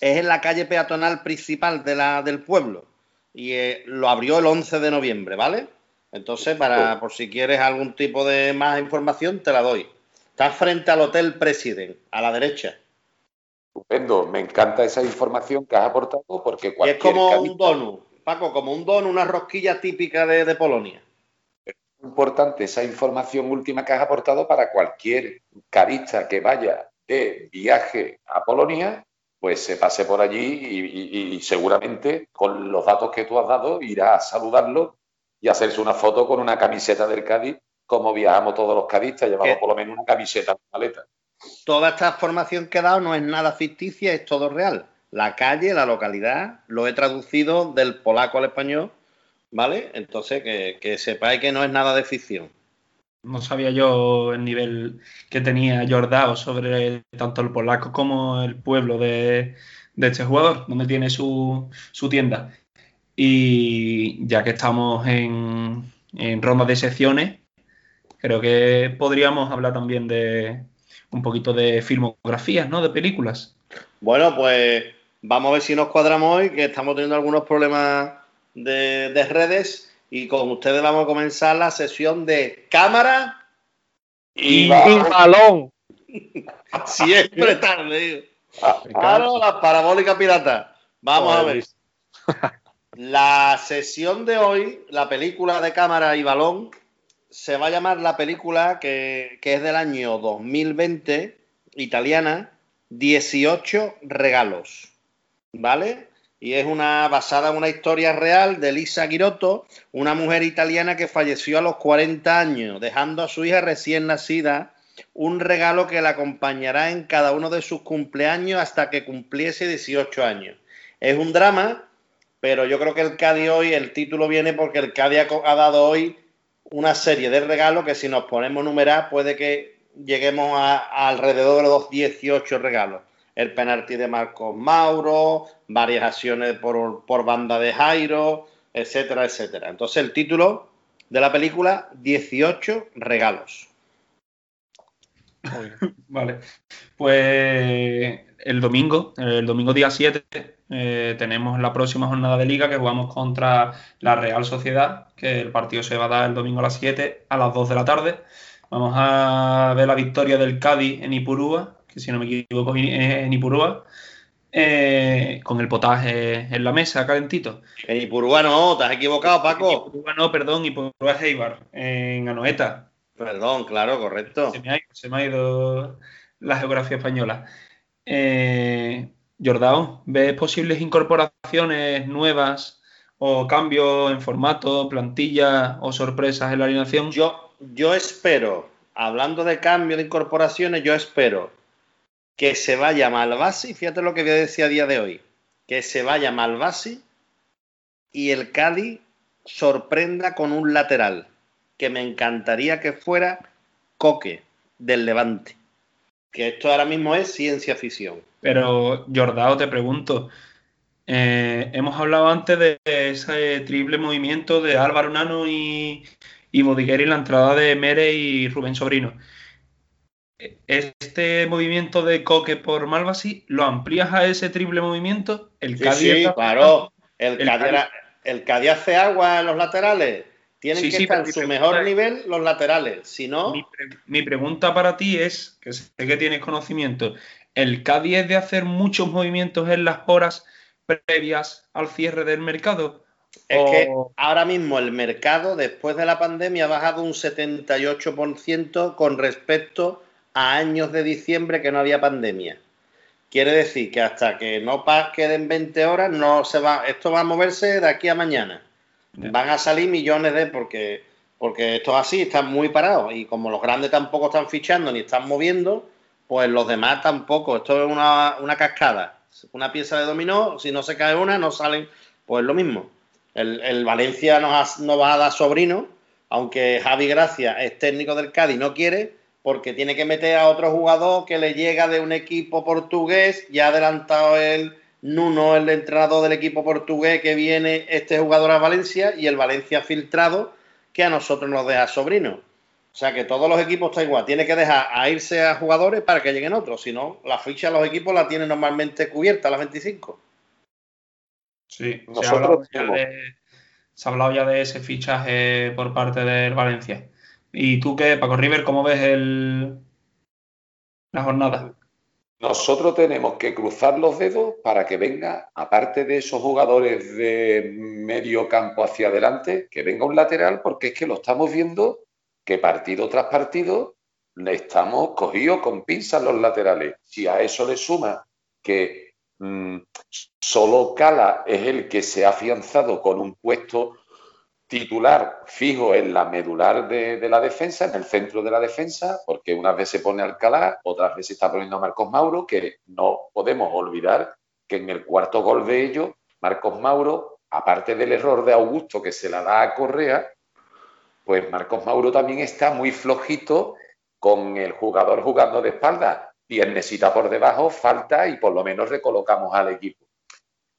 Es en la calle peatonal principal de la, del pueblo y eh, lo abrió el 11 de noviembre, ¿vale? Entonces, para por si quieres algún tipo de más información, te la doy. Está frente al Hotel President, a la derecha. Estupendo, me encanta esa información que has aportado porque cualquier... es como un donut, Paco, como un donut, una rosquilla típica de, Polonia. Es importante esa información última que has aportado para cualquier carista que vaya de viaje a Polonia pues se pase por allí y, seguramente con los datos que tú has dado irá a saludarlo y hacerse una foto con una camiseta del Cádiz, como viajamos todos los cadistas, llevamos por lo menos una camiseta en la maleta. Toda esta formación que he dado no es nada ficticia, es todo real. La calle, la localidad, lo he traducido del polaco al español, ¿vale? Entonces, que, que sepáis que no es nada de ficción. No sabía yo el nivel que tenía Jordao sobre tanto el polaco como el pueblo de, este jugador, donde tiene su, tienda. Y ya que estamos en, en ronda de secciones, creo que podríamos hablar también de un poquito de filmografías, ¿no? De películas. Bueno, pues vamos a ver si nos cuadramos hoy, que estamos teniendo algunos problemas de, de redes y con ustedes vamos a comenzar la sesión de cámara y, balón. Siempre tarde. Claro, la parabólica pirata. Vamos a ver. La sesión de hoy, la película de cámara y balón, se va a llamar la película que, que es del año 2020, italiana, 18 regalos. ¿Vale? Y es una basada en una historia real de Lisa Girotto, una mujer italiana que falleció a los 40 años, dejando a su hija recién nacida un regalo que la acompañará en cada uno de sus cumpleaños hasta que cumpliese 18 años. Es un drama, pero yo creo que el Cádiz hoy, el título viene porque el Cádiz ha dado hoy una serie de regalos que si nos ponemos a numerar puede que lleguemos a, a alrededor de los 18 regalos el penalti de Marcos Mauro, varias acciones por, banda de Jairo, etcétera, etcétera. Entonces el título de la película, 18 regalos. Vale, pues el domingo, el domingo día 7, eh, tenemos la próxima jornada de liga que jugamos contra la Real Sociedad, que el partido se va a dar el domingo a las 7, a las 2 de la tarde. Vamos a ver la victoria del Cádiz en Ipurúa, que si no me equivoco es en Ipurúa, eh, con el potaje en la mesa, calentito. En Ipurúa no, te has equivocado, Paco. En Ipurúa no, perdón, Ipurúa es Eibar, en Anoeta. Perdón, claro, correcto. Se me ha ido, la geografía española. Eh, Jordao, ¿ves posibles incorporaciones nuevas o cambios en formato, plantilla o sorpresas en la alineación? Yo, yo espero, hablando de cambio de incorporaciones, yo espero que se vaya Malvasi, fíjate lo que voy a decir a día de hoy, que se vaya Malvasi y el Cádiz sorprenda con un lateral, que me encantaría que fuera Coque del Levante. Que esto ahora mismo es ciencia ficción. Pero, Jordao, te pregunto, eh, hemos hablado antes de ese triple movimiento de Álvaro Nano y, y en la entrada de Mere y Rubén Sobrino este movimiento de Coque por Malvasi, ¿lo amplías a ese triple movimiento? El sí, claro. El, el, hace agua en los laterales. Tienen que estar en su mejor nivel los laterales. Si no. Mi, pregunta para ti es: que sé que tienes conocimiento. ¿El Cádiz es de hacer muchos movimientos en las horas previas al cierre del mercado? Es que ahora mismo el mercado, después de la pandemia, ha bajado un 78% con respecto a años de diciembre que no había pandemia. Quiere decir que hasta que no queden 20 horas, no se va, esto va a moverse de aquí a mañana. Van a salir millones de, porque, porque esto es así, están muy parados. Y como los grandes tampoco están fichando ni están moviendo, pues los demás tampoco. Esto es una, una cascada. Una pieza de dominó, si no se cae una, no salen. Pues lo mismo. El, Valencia nos, nos, va a dar sobrino, aunque Javi Gracia es técnico del Cádiz, no quiere, porque tiene que meter a otro jugador que le llega de un equipo portugués, ya ha adelantado el Nuno, el entrenador del equipo portugués, que viene este jugador a Valencia y el Valencia filtrado que a nosotros nos deja sobrino. O sea que todos los equipos está igual, tiene que dejar a irse a jugadores para que lleguen otros, si no, la ficha de los equipos la tienen normalmente cubierta a las 25. Sí, se, ha hablado ya de, se ha hablado ya de ese fichaje por parte del Valencia. ¿Y tú qué, Paco River, cómo ves el, la jornada? Nosotros tenemos que cruzar los dedos para que venga, aparte de esos jugadores de medio campo hacia adelante, que venga un lateral, porque es que lo estamos viendo que partido tras partido le estamos cogidos con pinzas los laterales. Si a eso le suma que mmm, solo Cala es el que se ha afianzado con un puesto titular fijo en la medular de, la defensa, en el centro de la defensa, porque unas veces pone Alcalá, otras veces está poniendo a Marcos Mauro, que no podemos olvidar que en el cuarto gol de ellos, Marcos Mauro, aparte del error de Augusto que se la da a Correa, pues Marcos Mauro también está muy flojito con el jugador jugando de espalda. necesita por debajo, falta y por lo menos recolocamos al equipo.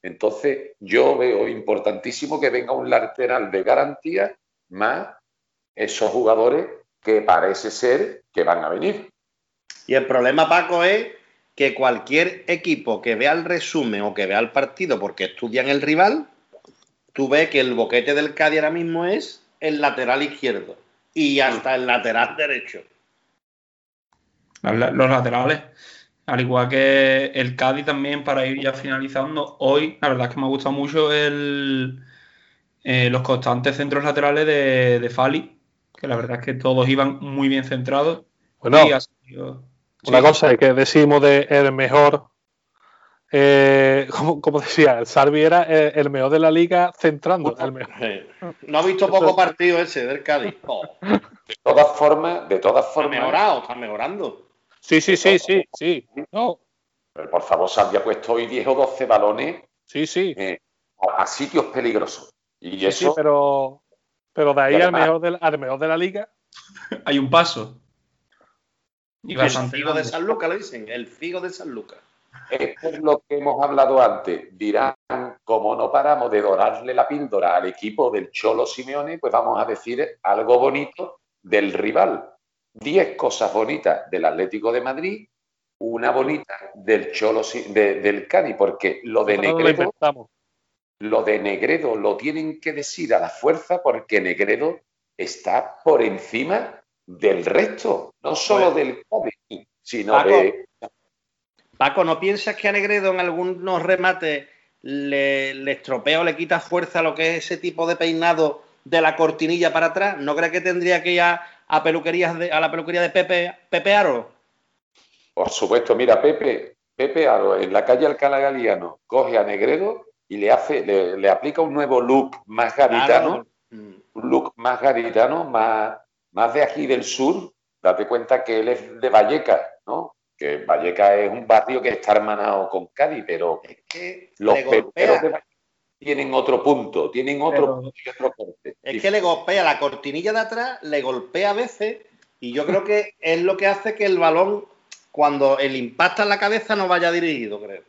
Entonces, yo veo importantísimo que venga un lateral de garantía más esos jugadores que parece ser que van a venir. Y el problema, Paco, es que cualquier equipo que vea el resumen o que vea el partido porque estudian el rival, tú ves que el boquete del Cádiz ahora mismo es el lateral izquierdo y hasta el lateral derecho. Los laterales. Al igual que el Cádiz también, para ir ya finalizando, hoy la verdad es que me ha gustado mucho el, eh, los constantes centros laterales de, Fali, que la verdad es que todos iban muy bien centrados. Bueno, una cosa es que decimos de el mejor, eh, como, decía, el Sarvi era el, mejor de la liga centrando. No ha visto poco partido ese del Cádiz. De todas formas, de todas formas. Está mejorado, está mejorando. Sí, sí, sí, sí, sí. No. Pero por favor, se había puesto hoy 10 o 12 balones sí, sí. Eh, a sitios peligrosos. Y sí, eso, pero, pero de ahí al mejor, de, al mejor de la liga. Hay un paso. Y el figo de San Lucas, lo dicen, el figo de San Lucas. Esto es lo que hemos hablado antes. Dirán, como no paramos de dorarle la píldora al equipo del Cholo Simeone, pues vamos a decir algo bonito del rival. 10 cosas bonitas del Atlético de Madrid, una bonita del Cholo del Cádiz, porque lo de Negredo, lo de Negredo lo tienen que decir a la fuerza porque Negredo está por encima del resto, no solo del Cádiz, sino Paco, de. Paco, ¿no piensas que a Negredo en algunos remates le, le estropea o le quita fuerza lo que es ese tipo de peinado de la cortinilla para atrás? ¿No crees que tendría que ya a peluquerías de, a la peluquería de Pepe, Pepe Aro? Por supuesto, mira, Pepe, Pepe Aro en la calle Alcalá Galiano coge a Negredo y le hace, le, aplica un nuevo look más gaditano, un look más gaditano, más, más de aquí del sur. Date cuenta que él es de Valleca, ¿no? Que Valleca es un barrio que está hermanado con Cádiz, pero es que los peluqueros de Valleca tienen otro punto, tienen otro, corte. Es que le golpea la cortinilla de atrás, le golpea a veces, y yo creo que es lo que hace que el balón, cuando el impacta en la cabeza, no vaya dirigido, creo.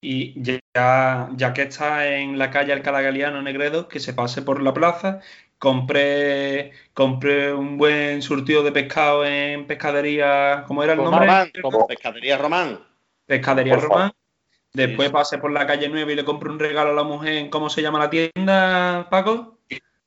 Y ya, ya que está en la calle Alcalá Galiano Negredo, que se pase por la plaza, compré, compré un buen surtido de pescado en pescadería, ¿cómo era el nombre? como pescadería Román. Pescadería Román. Después pase por la calle 9 y le compro un regalo a la mujer. ¿Cómo se llama la tienda, Paco?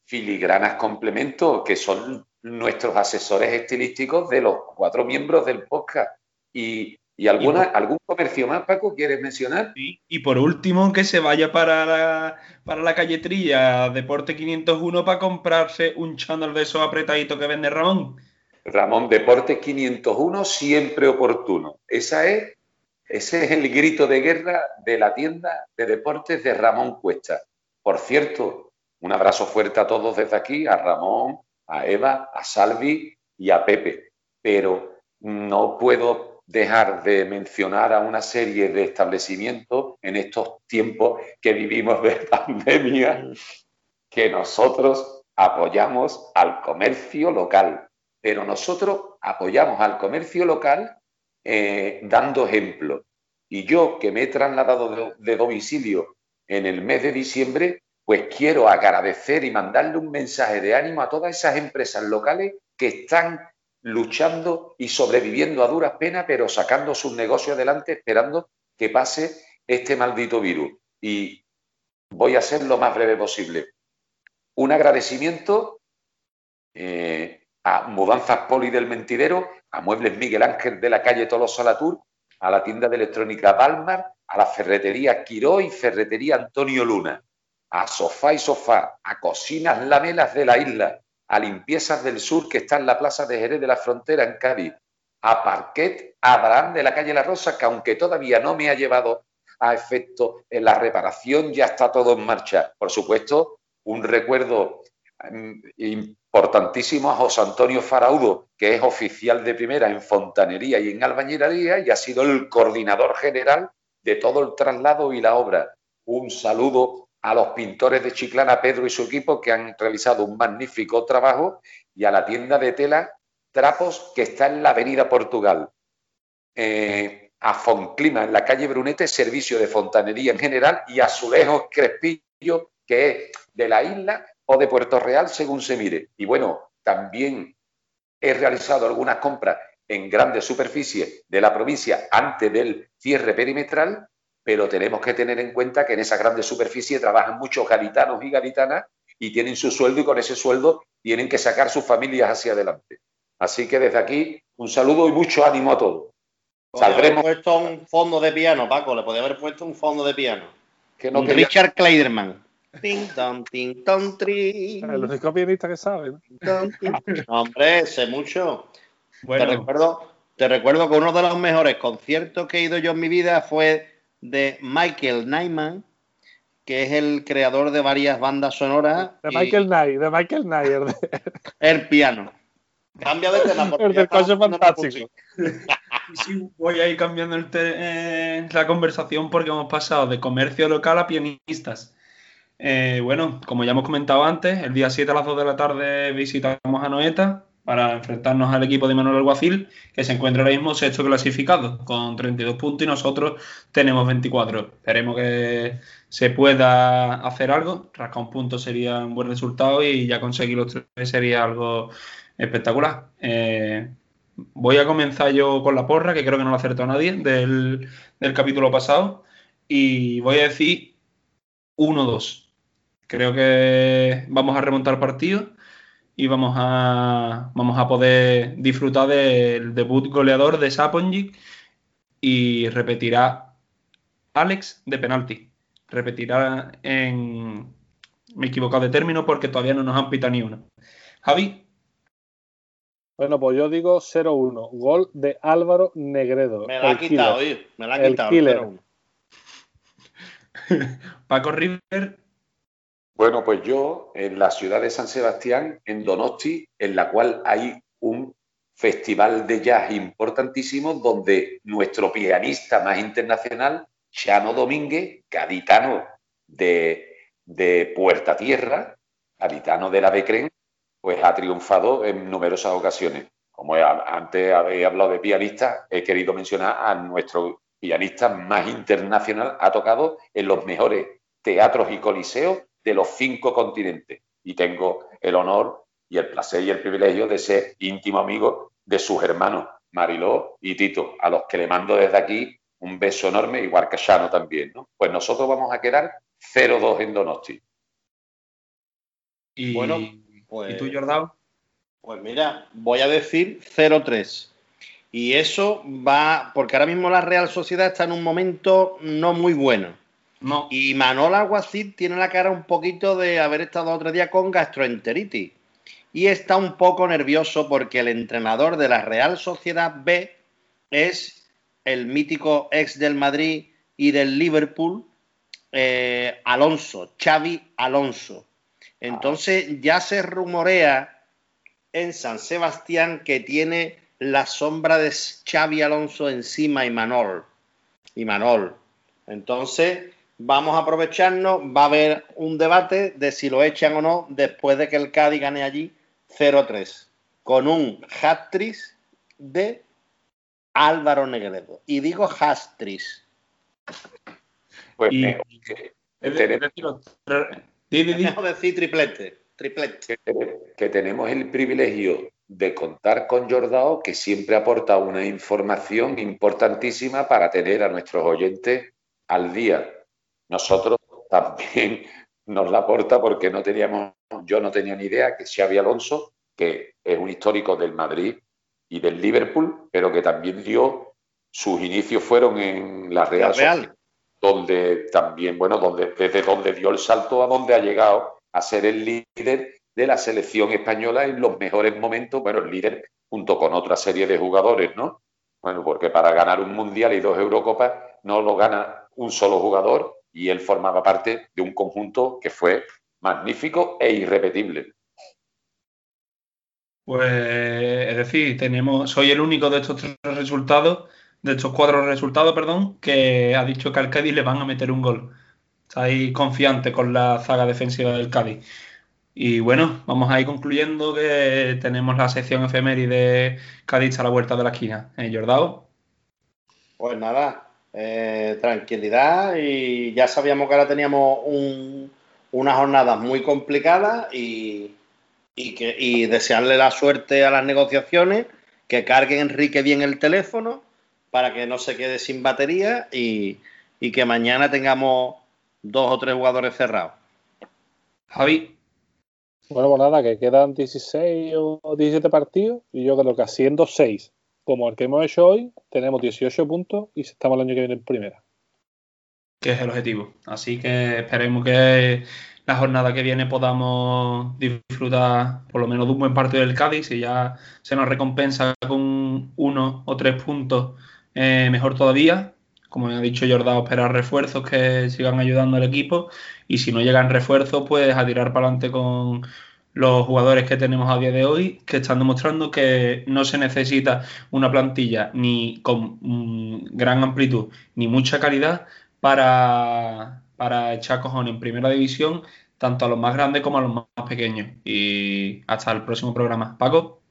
Filigranas Complemento, que son nuestros asesores estilísticos de los cuatro miembros del podcast. Y ¿Y, alguna, algún comercio más, Paco, quieres mencionar? Sí, y por último, que se vaya para la, para la calle Trilla, Deporte 501, para comprarse un chándal de esos apretaditos que vende Ramón. Ramón, Deporte 501, siempre oportuno. Esa es, ese es el grito de guerra de la tienda de deportes de Ramón Cuesta. Por cierto, un abrazo fuerte a todos desde aquí, a Ramón, a Eva, a Salvi y a Pepe. Pero no puedo dejar de mencionar a una serie de establecimientos en estos tiempos que vivimos de pandemia, que nosotros apoyamos al comercio local, pero nosotros apoyamos al comercio local eh, dando ejemplo. Y yo, que me he trasladado de domicilio en el mes de diciembre, pues quiero agradecer y mandarle un mensaje de ánimo a todas esas empresas locales que están luchando y sobreviviendo a duras penas, pero sacando sus negocios adelante, esperando que pase este maldito virus. Y voy a ser lo más breve posible. Un agradecimiento eh, a Mudanzas Poli del Mentidero, a Muebles Miguel Ángel de la calle Tolosa Latour, a la tienda de electrónica Balmar, a la ferretería Quiró y ferretería Antonio Luna a Sofá y Sofá, a Cocinas Lamelas de la isla, a Limpiezas del Sur, que está en la Plaza de Jerez de la Frontera, en Cádiz, a Parquet Abraham de la calle La Rosa, que aunque todavía no me ha llevado a efecto en la reparación, ya está todo en marcha. Por supuesto, un recuerdo importantísimo a José Antonio Faraudo, que es oficial de primera en fontanería y en albañilería y ha sido el coordinador general de todo el traslado y la obra. Un saludo a los pintores de Chiclana, Pedro y su equipo, que han realizado un magnífico trabajo, y a la tienda de tela Trapos, que está en la Avenida Portugal. Eh, a Fonclima, en la calle Brunete, servicio de fontanería en general, y a Azulejos Crespillo, que es de la isla o de Puerto Real, según se mire. Y bueno, también he realizado algunas compras en grandes superficies de la provincia antes del cierre perimetral pero tenemos que tener en cuenta que en esa grande superficie trabajan muchos gaditanos y gaditanas y tienen su sueldo y con ese sueldo tienen que sacar sus familias hacia adelante. Así que desde aquí un saludo y mucho ánimo a todos. Saldremos. haber puesto un fondo de piano, Paco, le podía haber puesto un fondo de piano. Que no Richard Kleiderman. Ting, ting, tri. El único pianista que sabe. hombre, sé mucho. Te, recuerdo, te recuerdo que uno de los mejores conciertos que he ido yo en mi vida fue de Michael Nyman, que es el creador de varias bandas sonoras. De Michael Knight, de Michael Knight. El piano. Cambia de tema. El del coche fantástico. sí, voy a ir cambiando eh, la conversación porque hemos pasado de comercio local a pianistas. Eh, bueno, como ya hemos comentado antes, el día 7 a las 2 de la tarde visitamos a Noeta, para enfrentarnos al equipo de Manuel Alguacil, que se encuentra ahora mismo sexto clasificado con 32 puntos y nosotros tenemos 24. Esperemos que se pueda hacer algo. Rascar un punto sería un buen resultado y ya conseguir los tres sería algo espectacular. Eh, voy a comenzar yo con la porra, que creo que no lo acertó nadie del, del capítulo pasado, y voy a decir 1-2. Creo que vamos a remontar partido y vamos a, vamos a poder disfrutar del debut goleador de Saponjic y repetirá Alex de penalti. Repetirá en... Me he equivocado de término porque todavía no nos han pitado ni uno. Javi. Bueno, pues yo digo 0-1. Gol de Álvaro Negredo. Me la ha quitado, oye. Me la ha quitado. Paco River bueno, pues yo en la ciudad de San Sebastián, en Donosti, en la cual hay un festival de jazz importantísimo donde nuestro pianista más internacional, Chano Domínguez, gaditano de, de Puerta Tierra, gaditano de la Becren, pues ha triunfado en numerosas ocasiones. Como antes había hablado de pianista, he querido mencionar a nuestro pianista más internacional, ha tocado en los mejores teatros y coliseos de los cinco continentes. Y tengo el honor y el placer y el privilegio de ser íntimo amigo de sus hermanos, Mariló y Tito, a los que le mando desde aquí un beso enorme, igual que Shano también. ¿no? Pues nosotros vamos a quedar 0-2 en Donosti. Y, bueno, pues, ¿y tú, Jordao? Pues mira, voy a decir 0-3. Y eso va, porque ahora mismo la Real Sociedad está en un momento no muy bueno. No. Y Manol Aguacil tiene la cara un poquito de haber estado otro día con gastroenteritis. Y está un poco nervioso porque el entrenador de la Real Sociedad B es el mítico ex del Madrid y del Liverpool, eh, Alonso, Xavi Alonso. Entonces ya se rumorea en San Sebastián que tiene la sombra de Xavi Alonso encima y Manol. Y Manol. Entonces vamos a aprovecharnos, va a haber un debate de si lo echan o no después de que el Cádiz gane allí 0-3, con un hat-trick de Álvaro Negredo. Y digo hat-trick. Pues Y- eh, Es Tenemos- decir, triplete. Triplete. que, que tenemos el privilegio de contar con Jordao, que siempre aporta una información importantísima para tener a nuestros oyentes al día. Nosotros también nos la aporta porque no teníamos, yo no tenía ni idea que Xavi Alonso, que es un histórico del Madrid y del Liverpool, pero que también dio sus inicios fueron en la Real, La Real. Sociedad, donde también, bueno, donde, desde donde dio el salto a donde ha llegado a ser el líder de la selección española en los mejores momentos, bueno, el líder junto con otra serie de jugadores, ¿no? Bueno, porque para ganar un mundial y dos Eurocopas no lo gana un solo jugador y él formaba parte de un conjunto que fue magnífico e irrepetible. Pues, es decir, tenemos, soy el único de estos tres resultados, de estos cuatro resultados, perdón, que ha dicho que al Cádiz le van a meter un gol. Estáis confiante con la zaga defensiva del Cádiz. Y bueno, vamos a ir concluyendo que tenemos la sección efeméride Cádiz a la vuelta de la esquina. ¿Eh, Jordao? Pues nada, eh, tranquilidad y ya sabíamos que ahora teníamos un- unas jornadas muy complicadas y, y que, y desearle la suerte a las negociaciones, que cargue Enrique bien el teléfono para que no se quede sin batería y, y que mañana tengamos dos o tres jugadores cerrados. Javi, Bueno, pues nada, que quedan 16 o 17 partidos y yo creo que haciendo 6, como el que hemos hecho hoy, tenemos 18 puntos y estamos el año que viene en primera. que es el objetivo. Así que esperemos que la jornada que viene podamos disfrutar por lo menos de un buen partido del Cádiz y ya se nos recompensa con uno o tres puntos eh, mejor todavía. Como ha dicho Jordao, esperar refuerzos que sigan ayudando al equipo y si no llegan refuerzos, pues a tirar para adelante con los jugadores que tenemos a día de hoy, que están demostrando que no se necesita una plantilla ni con mm, gran amplitud ni mucha calidad para, para echar cojones en primera división, tanto a los más grandes como a los más pequeños. Y hasta el próximo programa. Paco,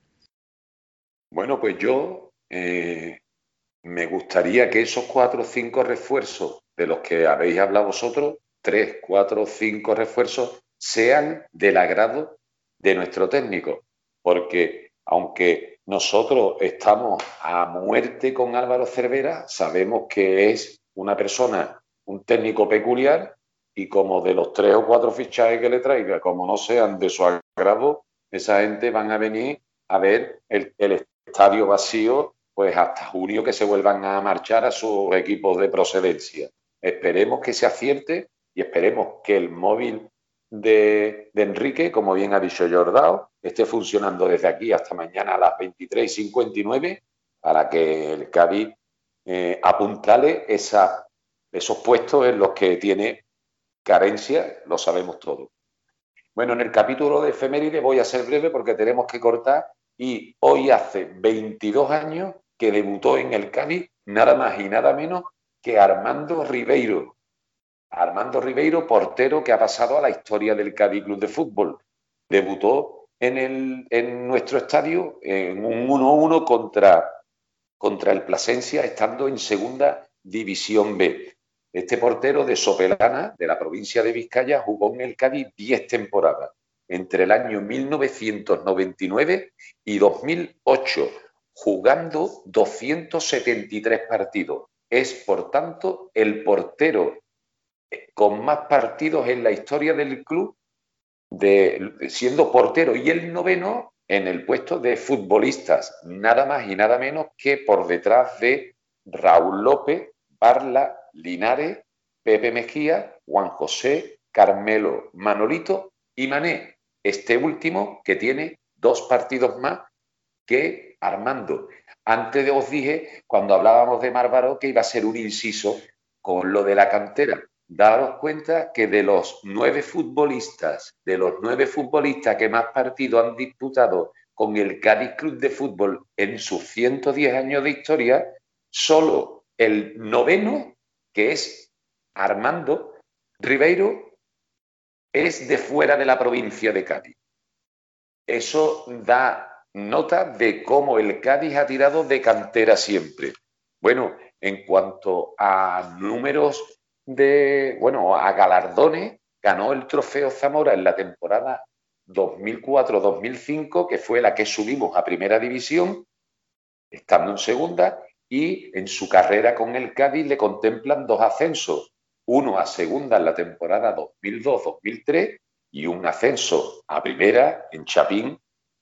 Bueno, pues yo eh, me gustaría que esos cuatro o cinco refuerzos de los que habéis hablado vosotros, tres, cuatro o cinco refuerzos, sean del agrado de nuestro técnico. Porque aunque nosotros estamos a muerte con Álvaro Cervera, sabemos que es una persona, un técnico peculiar y como de los tres o cuatro fichajes que le traiga, como no sean de su agrado, esa gente van a venir a ver el, el estadio vacío, pues hasta junio que se vuelvan a marchar a sus equipos de procedencia. Esperemos que se acierte y esperemos que el móvil de, Enrique, como bien ha dicho Jordao, esté funcionando desde aquí hasta mañana a las 23.59 para que el Cádiz eh, apuntale esos puestos en los que tiene carencia, lo sabemos todos. Bueno, en el capítulo de efeméride voy a ser breve porque tenemos que cortar y hoy hace 22 años que debutó en el Cádiz nada más y nada menos que Armando Ribeiro. Armando Ribeiro, portero que ha pasado a la historia del Cádiz Club de Fútbol. Debutó en, el, en nuestro estadio en un 1-1 contra, contra el Plasencia, estando en segunda división B. Este portero de Sopelana, de la provincia de Vizcaya, jugó en el Cádiz 10 temporadas, entre el año 1999 y 2008, jugando 273 partidos. Es, por tanto, el portero con más partidos en la historia del club, de, siendo portero y el noveno en el puesto de futbolistas, nada más y nada menos que por detrás de Raúl López, Barla, Linares, Pepe Mejía, Juan José, Carmelo, Manolito y Mané. Este último que tiene dos partidos más que Armando. Antes os dije, cuando hablábamos de Márvaro, que iba a ser un inciso con lo de la cantera. Daros cuenta que de los nueve futbolistas, de los nueve futbolistas que más partidos han disputado con el Cádiz Club de Fútbol en sus 110 años de historia, solo el noveno, que es Armando Ribeiro, es de fuera de la provincia de Cádiz. Eso da nota de cómo el Cádiz ha tirado de cantera siempre. Bueno, en cuanto a números de, bueno, a galardones, ganó el trofeo Zamora en la temporada 2004-2005, que fue la que subimos a primera división, estando en segunda, y en su carrera con el Cádiz le contemplan dos ascensos, uno a segunda en la temporada 2002-2003 y un ascenso a primera en Chapín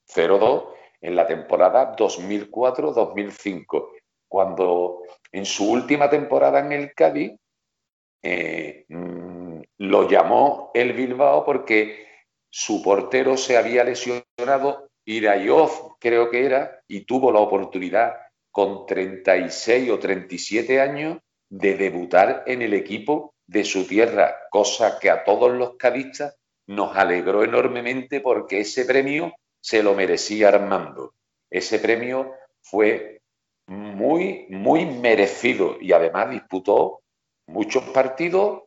0-2 en la temporada 2004-2005, cuando en su última temporada en el Cádiz eh, mm, lo llamó el Bilbao porque su portero se había lesionado, Irayov creo que era, y tuvo la oportunidad con 36 o 37 años de debutar en el equipo de su tierra, cosa que a todos los cadistas nos alegró enormemente porque ese premio se lo merecía Armando. Ese premio fue muy, muy merecido y además disputó muchos partidos,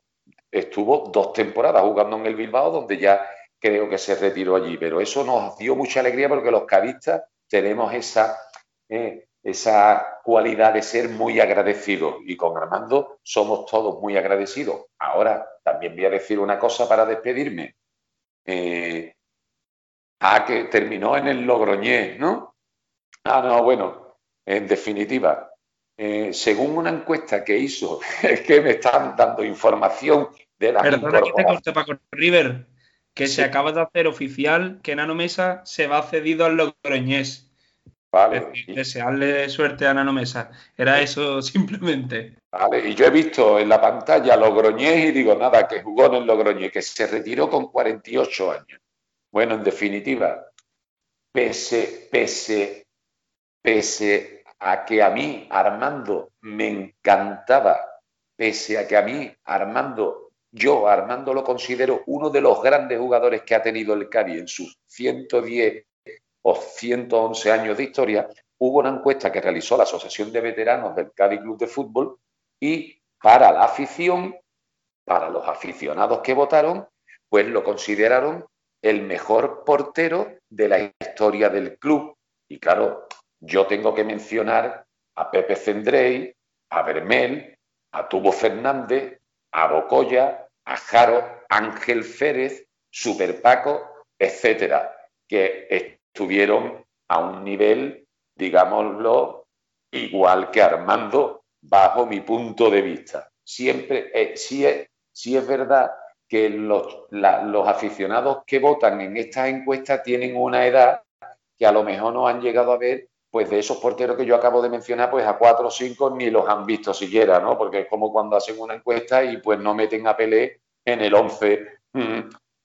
estuvo dos temporadas jugando en el Bilbao, donde ya creo que se retiró allí, pero eso nos dio mucha alegría porque los cadistas tenemos esa, eh, esa cualidad de ser muy agradecidos y con Armando somos todos muy agradecidos. Ahora también voy a decir una cosa para despedirme. Eh, ah, que terminó en el Logroñés, ¿no? Ah, no, bueno, en definitiva, eh, según una encuesta que hizo, es que me están dando información de la... Perdona que te corte, Paco River, que se acaba de hacer oficial que Nano Mesa se va cedido al Logroñés. Vale. desearle suerte a Nano Mesa. Era eso simplemente. Vale, y yo he visto en la pantalla Logroñés y digo, nada, que jugó en el Logroñés, que se retiró con 48 años. Bueno, en definitiva, pese, pese, pese a que a mí, Armando, me encantaba, pese a que a mí, Armando, yo, Armando, lo considero uno de los grandes jugadores que ha tenido el Cari en sus 110 o 111 años de historia, hubo una encuesta que realizó la Asociación de Veteranos del Cádiz Club de Fútbol y para la afición, para los aficionados que votaron, pues lo consideraron el mejor portero de la historia del club. Y claro, yo tengo que mencionar a Pepe Cendrey, a Bermel, a Tubo Fernández, a Bocoya, a Jaro, Ángel Férez, Super Paco, etcétera, que estuvieron a un nivel, digámoslo, igual que Armando, bajo mi punto de vista. Siempre, eh, sí, es, verdad que los, los aficionados que votan en estas encuestas tienen una edad que a lo mejor no han llegado a ver, pues de esos porteros que yo acabo de mencionar, pues a cuatro o cinco ni los han visto siquiera, ¿no? Porque es como cuando hacen una encuesta y pues no meten a Pelé en el 11, mm,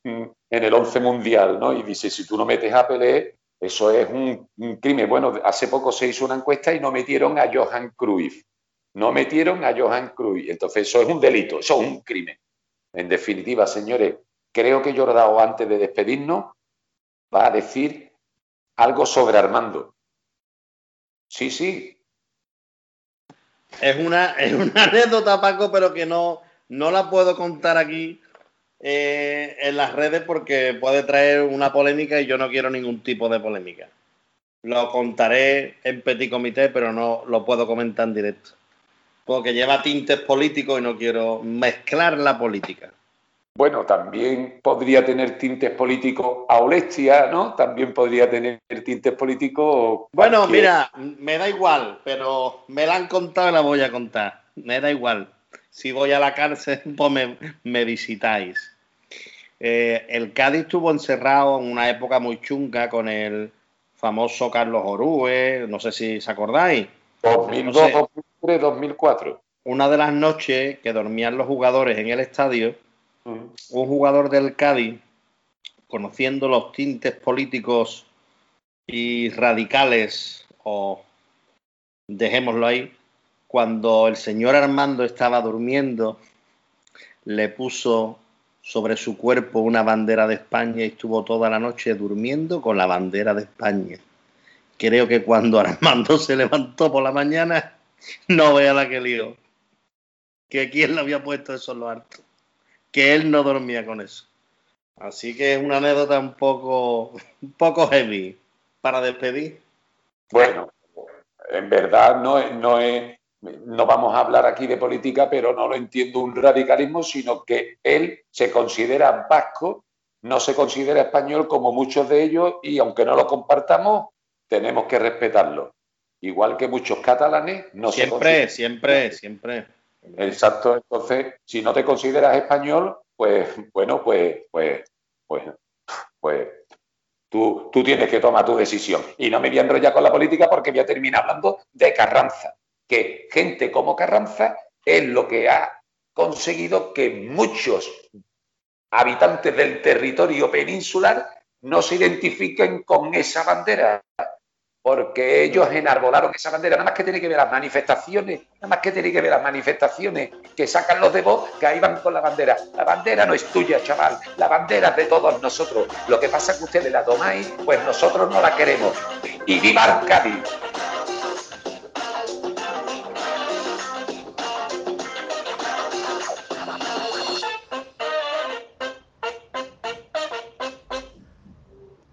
en el 11 mundial, ¿no? Y dice, si tú no metes a Pelé, eso es un, crimen. Bueno, hace poco se hizo una encuesta y no metieron a Johan Cruyff. No metieron a Johan Cruyff. Entonces, eso es un delito, eso es un crimen. En definitiva, señores, creo que Jordao, antes de despedirnos, va a decir algo sobre Armando. Sí, sí. Es una, es una anécdota, Paco, pero que no, no la puedo contar aquí eh, en las redes porque puede traer una polémica y yo no quiero ningún tipo de polémica. Lo contaré en petit comité, pero no lo puedo comentar en directo. Porque lleva tintes políticos y no quiero mezclar la política. Bueno, también podría tener tintes políticos a Olestia, ¿no? También podría tener tintes políticos. Bueno, mira, me da igual, pero me la han contado y la voy a contar. Me da igual si voy a la cárcel, pues me, visitáis. Eh, el Cádiz estuvo encerrado en una época muy chunga con el, famoso Carlos Orúe, no sé si os acordáis. 2002, 2003, 2004. Una de las noches que dormían los jugadores en el estadio. Un jugador del Cádiz, conociendo los tintes políticos y radicales, o dejémoslo ahí, cuando el señor Armando estaba durmiendo, le puso sobre su cuerpo una bandera de España y estuvo toda la noche durmiendo con la bandera de España. Creo que cuando Armando se levantó por la mañana, no vea la que lió. Que quién le había puesto eso en lo alto. Que él no dormía con eso. Así que es una anécdota un poco, un poco heavy para despedir. Bueno, en verdad no es, no es, no vamos a hablar aquí de política, pero no lo entiendo un radicalismo, sino que él se considera vasco, no se considera español como muchos de ellos y aunque no lo compartamos, tenemos que respetarlo. Igual que muchos catalanes no se Siempre, siempre, siempre. Exacto, entonces, si no te consideras español, pues bueno, pues, pues, pues, pues tú, tú tienes que tomar tu decisión. Y no me voy a enrollar con la política porque voy a terminar hablando de Carranza, que gente como Carranza es lo que ha conseguido que muchos habitantes del territorio peninsular no se identifiquen con esa bandera porque ellos enarbolaron esa bandera. Nada más que tiene que ver las manifestaciones, nada más que tiene que ver las manifestaciones que sacan los de voz, que ahí van con la bandera. La bandera no es tuya, chaval, la bandera es de todos nosotros. Lo que pasa es que ustedes la tomáis, pues nosotros no la queremos. Y viva Cádiz.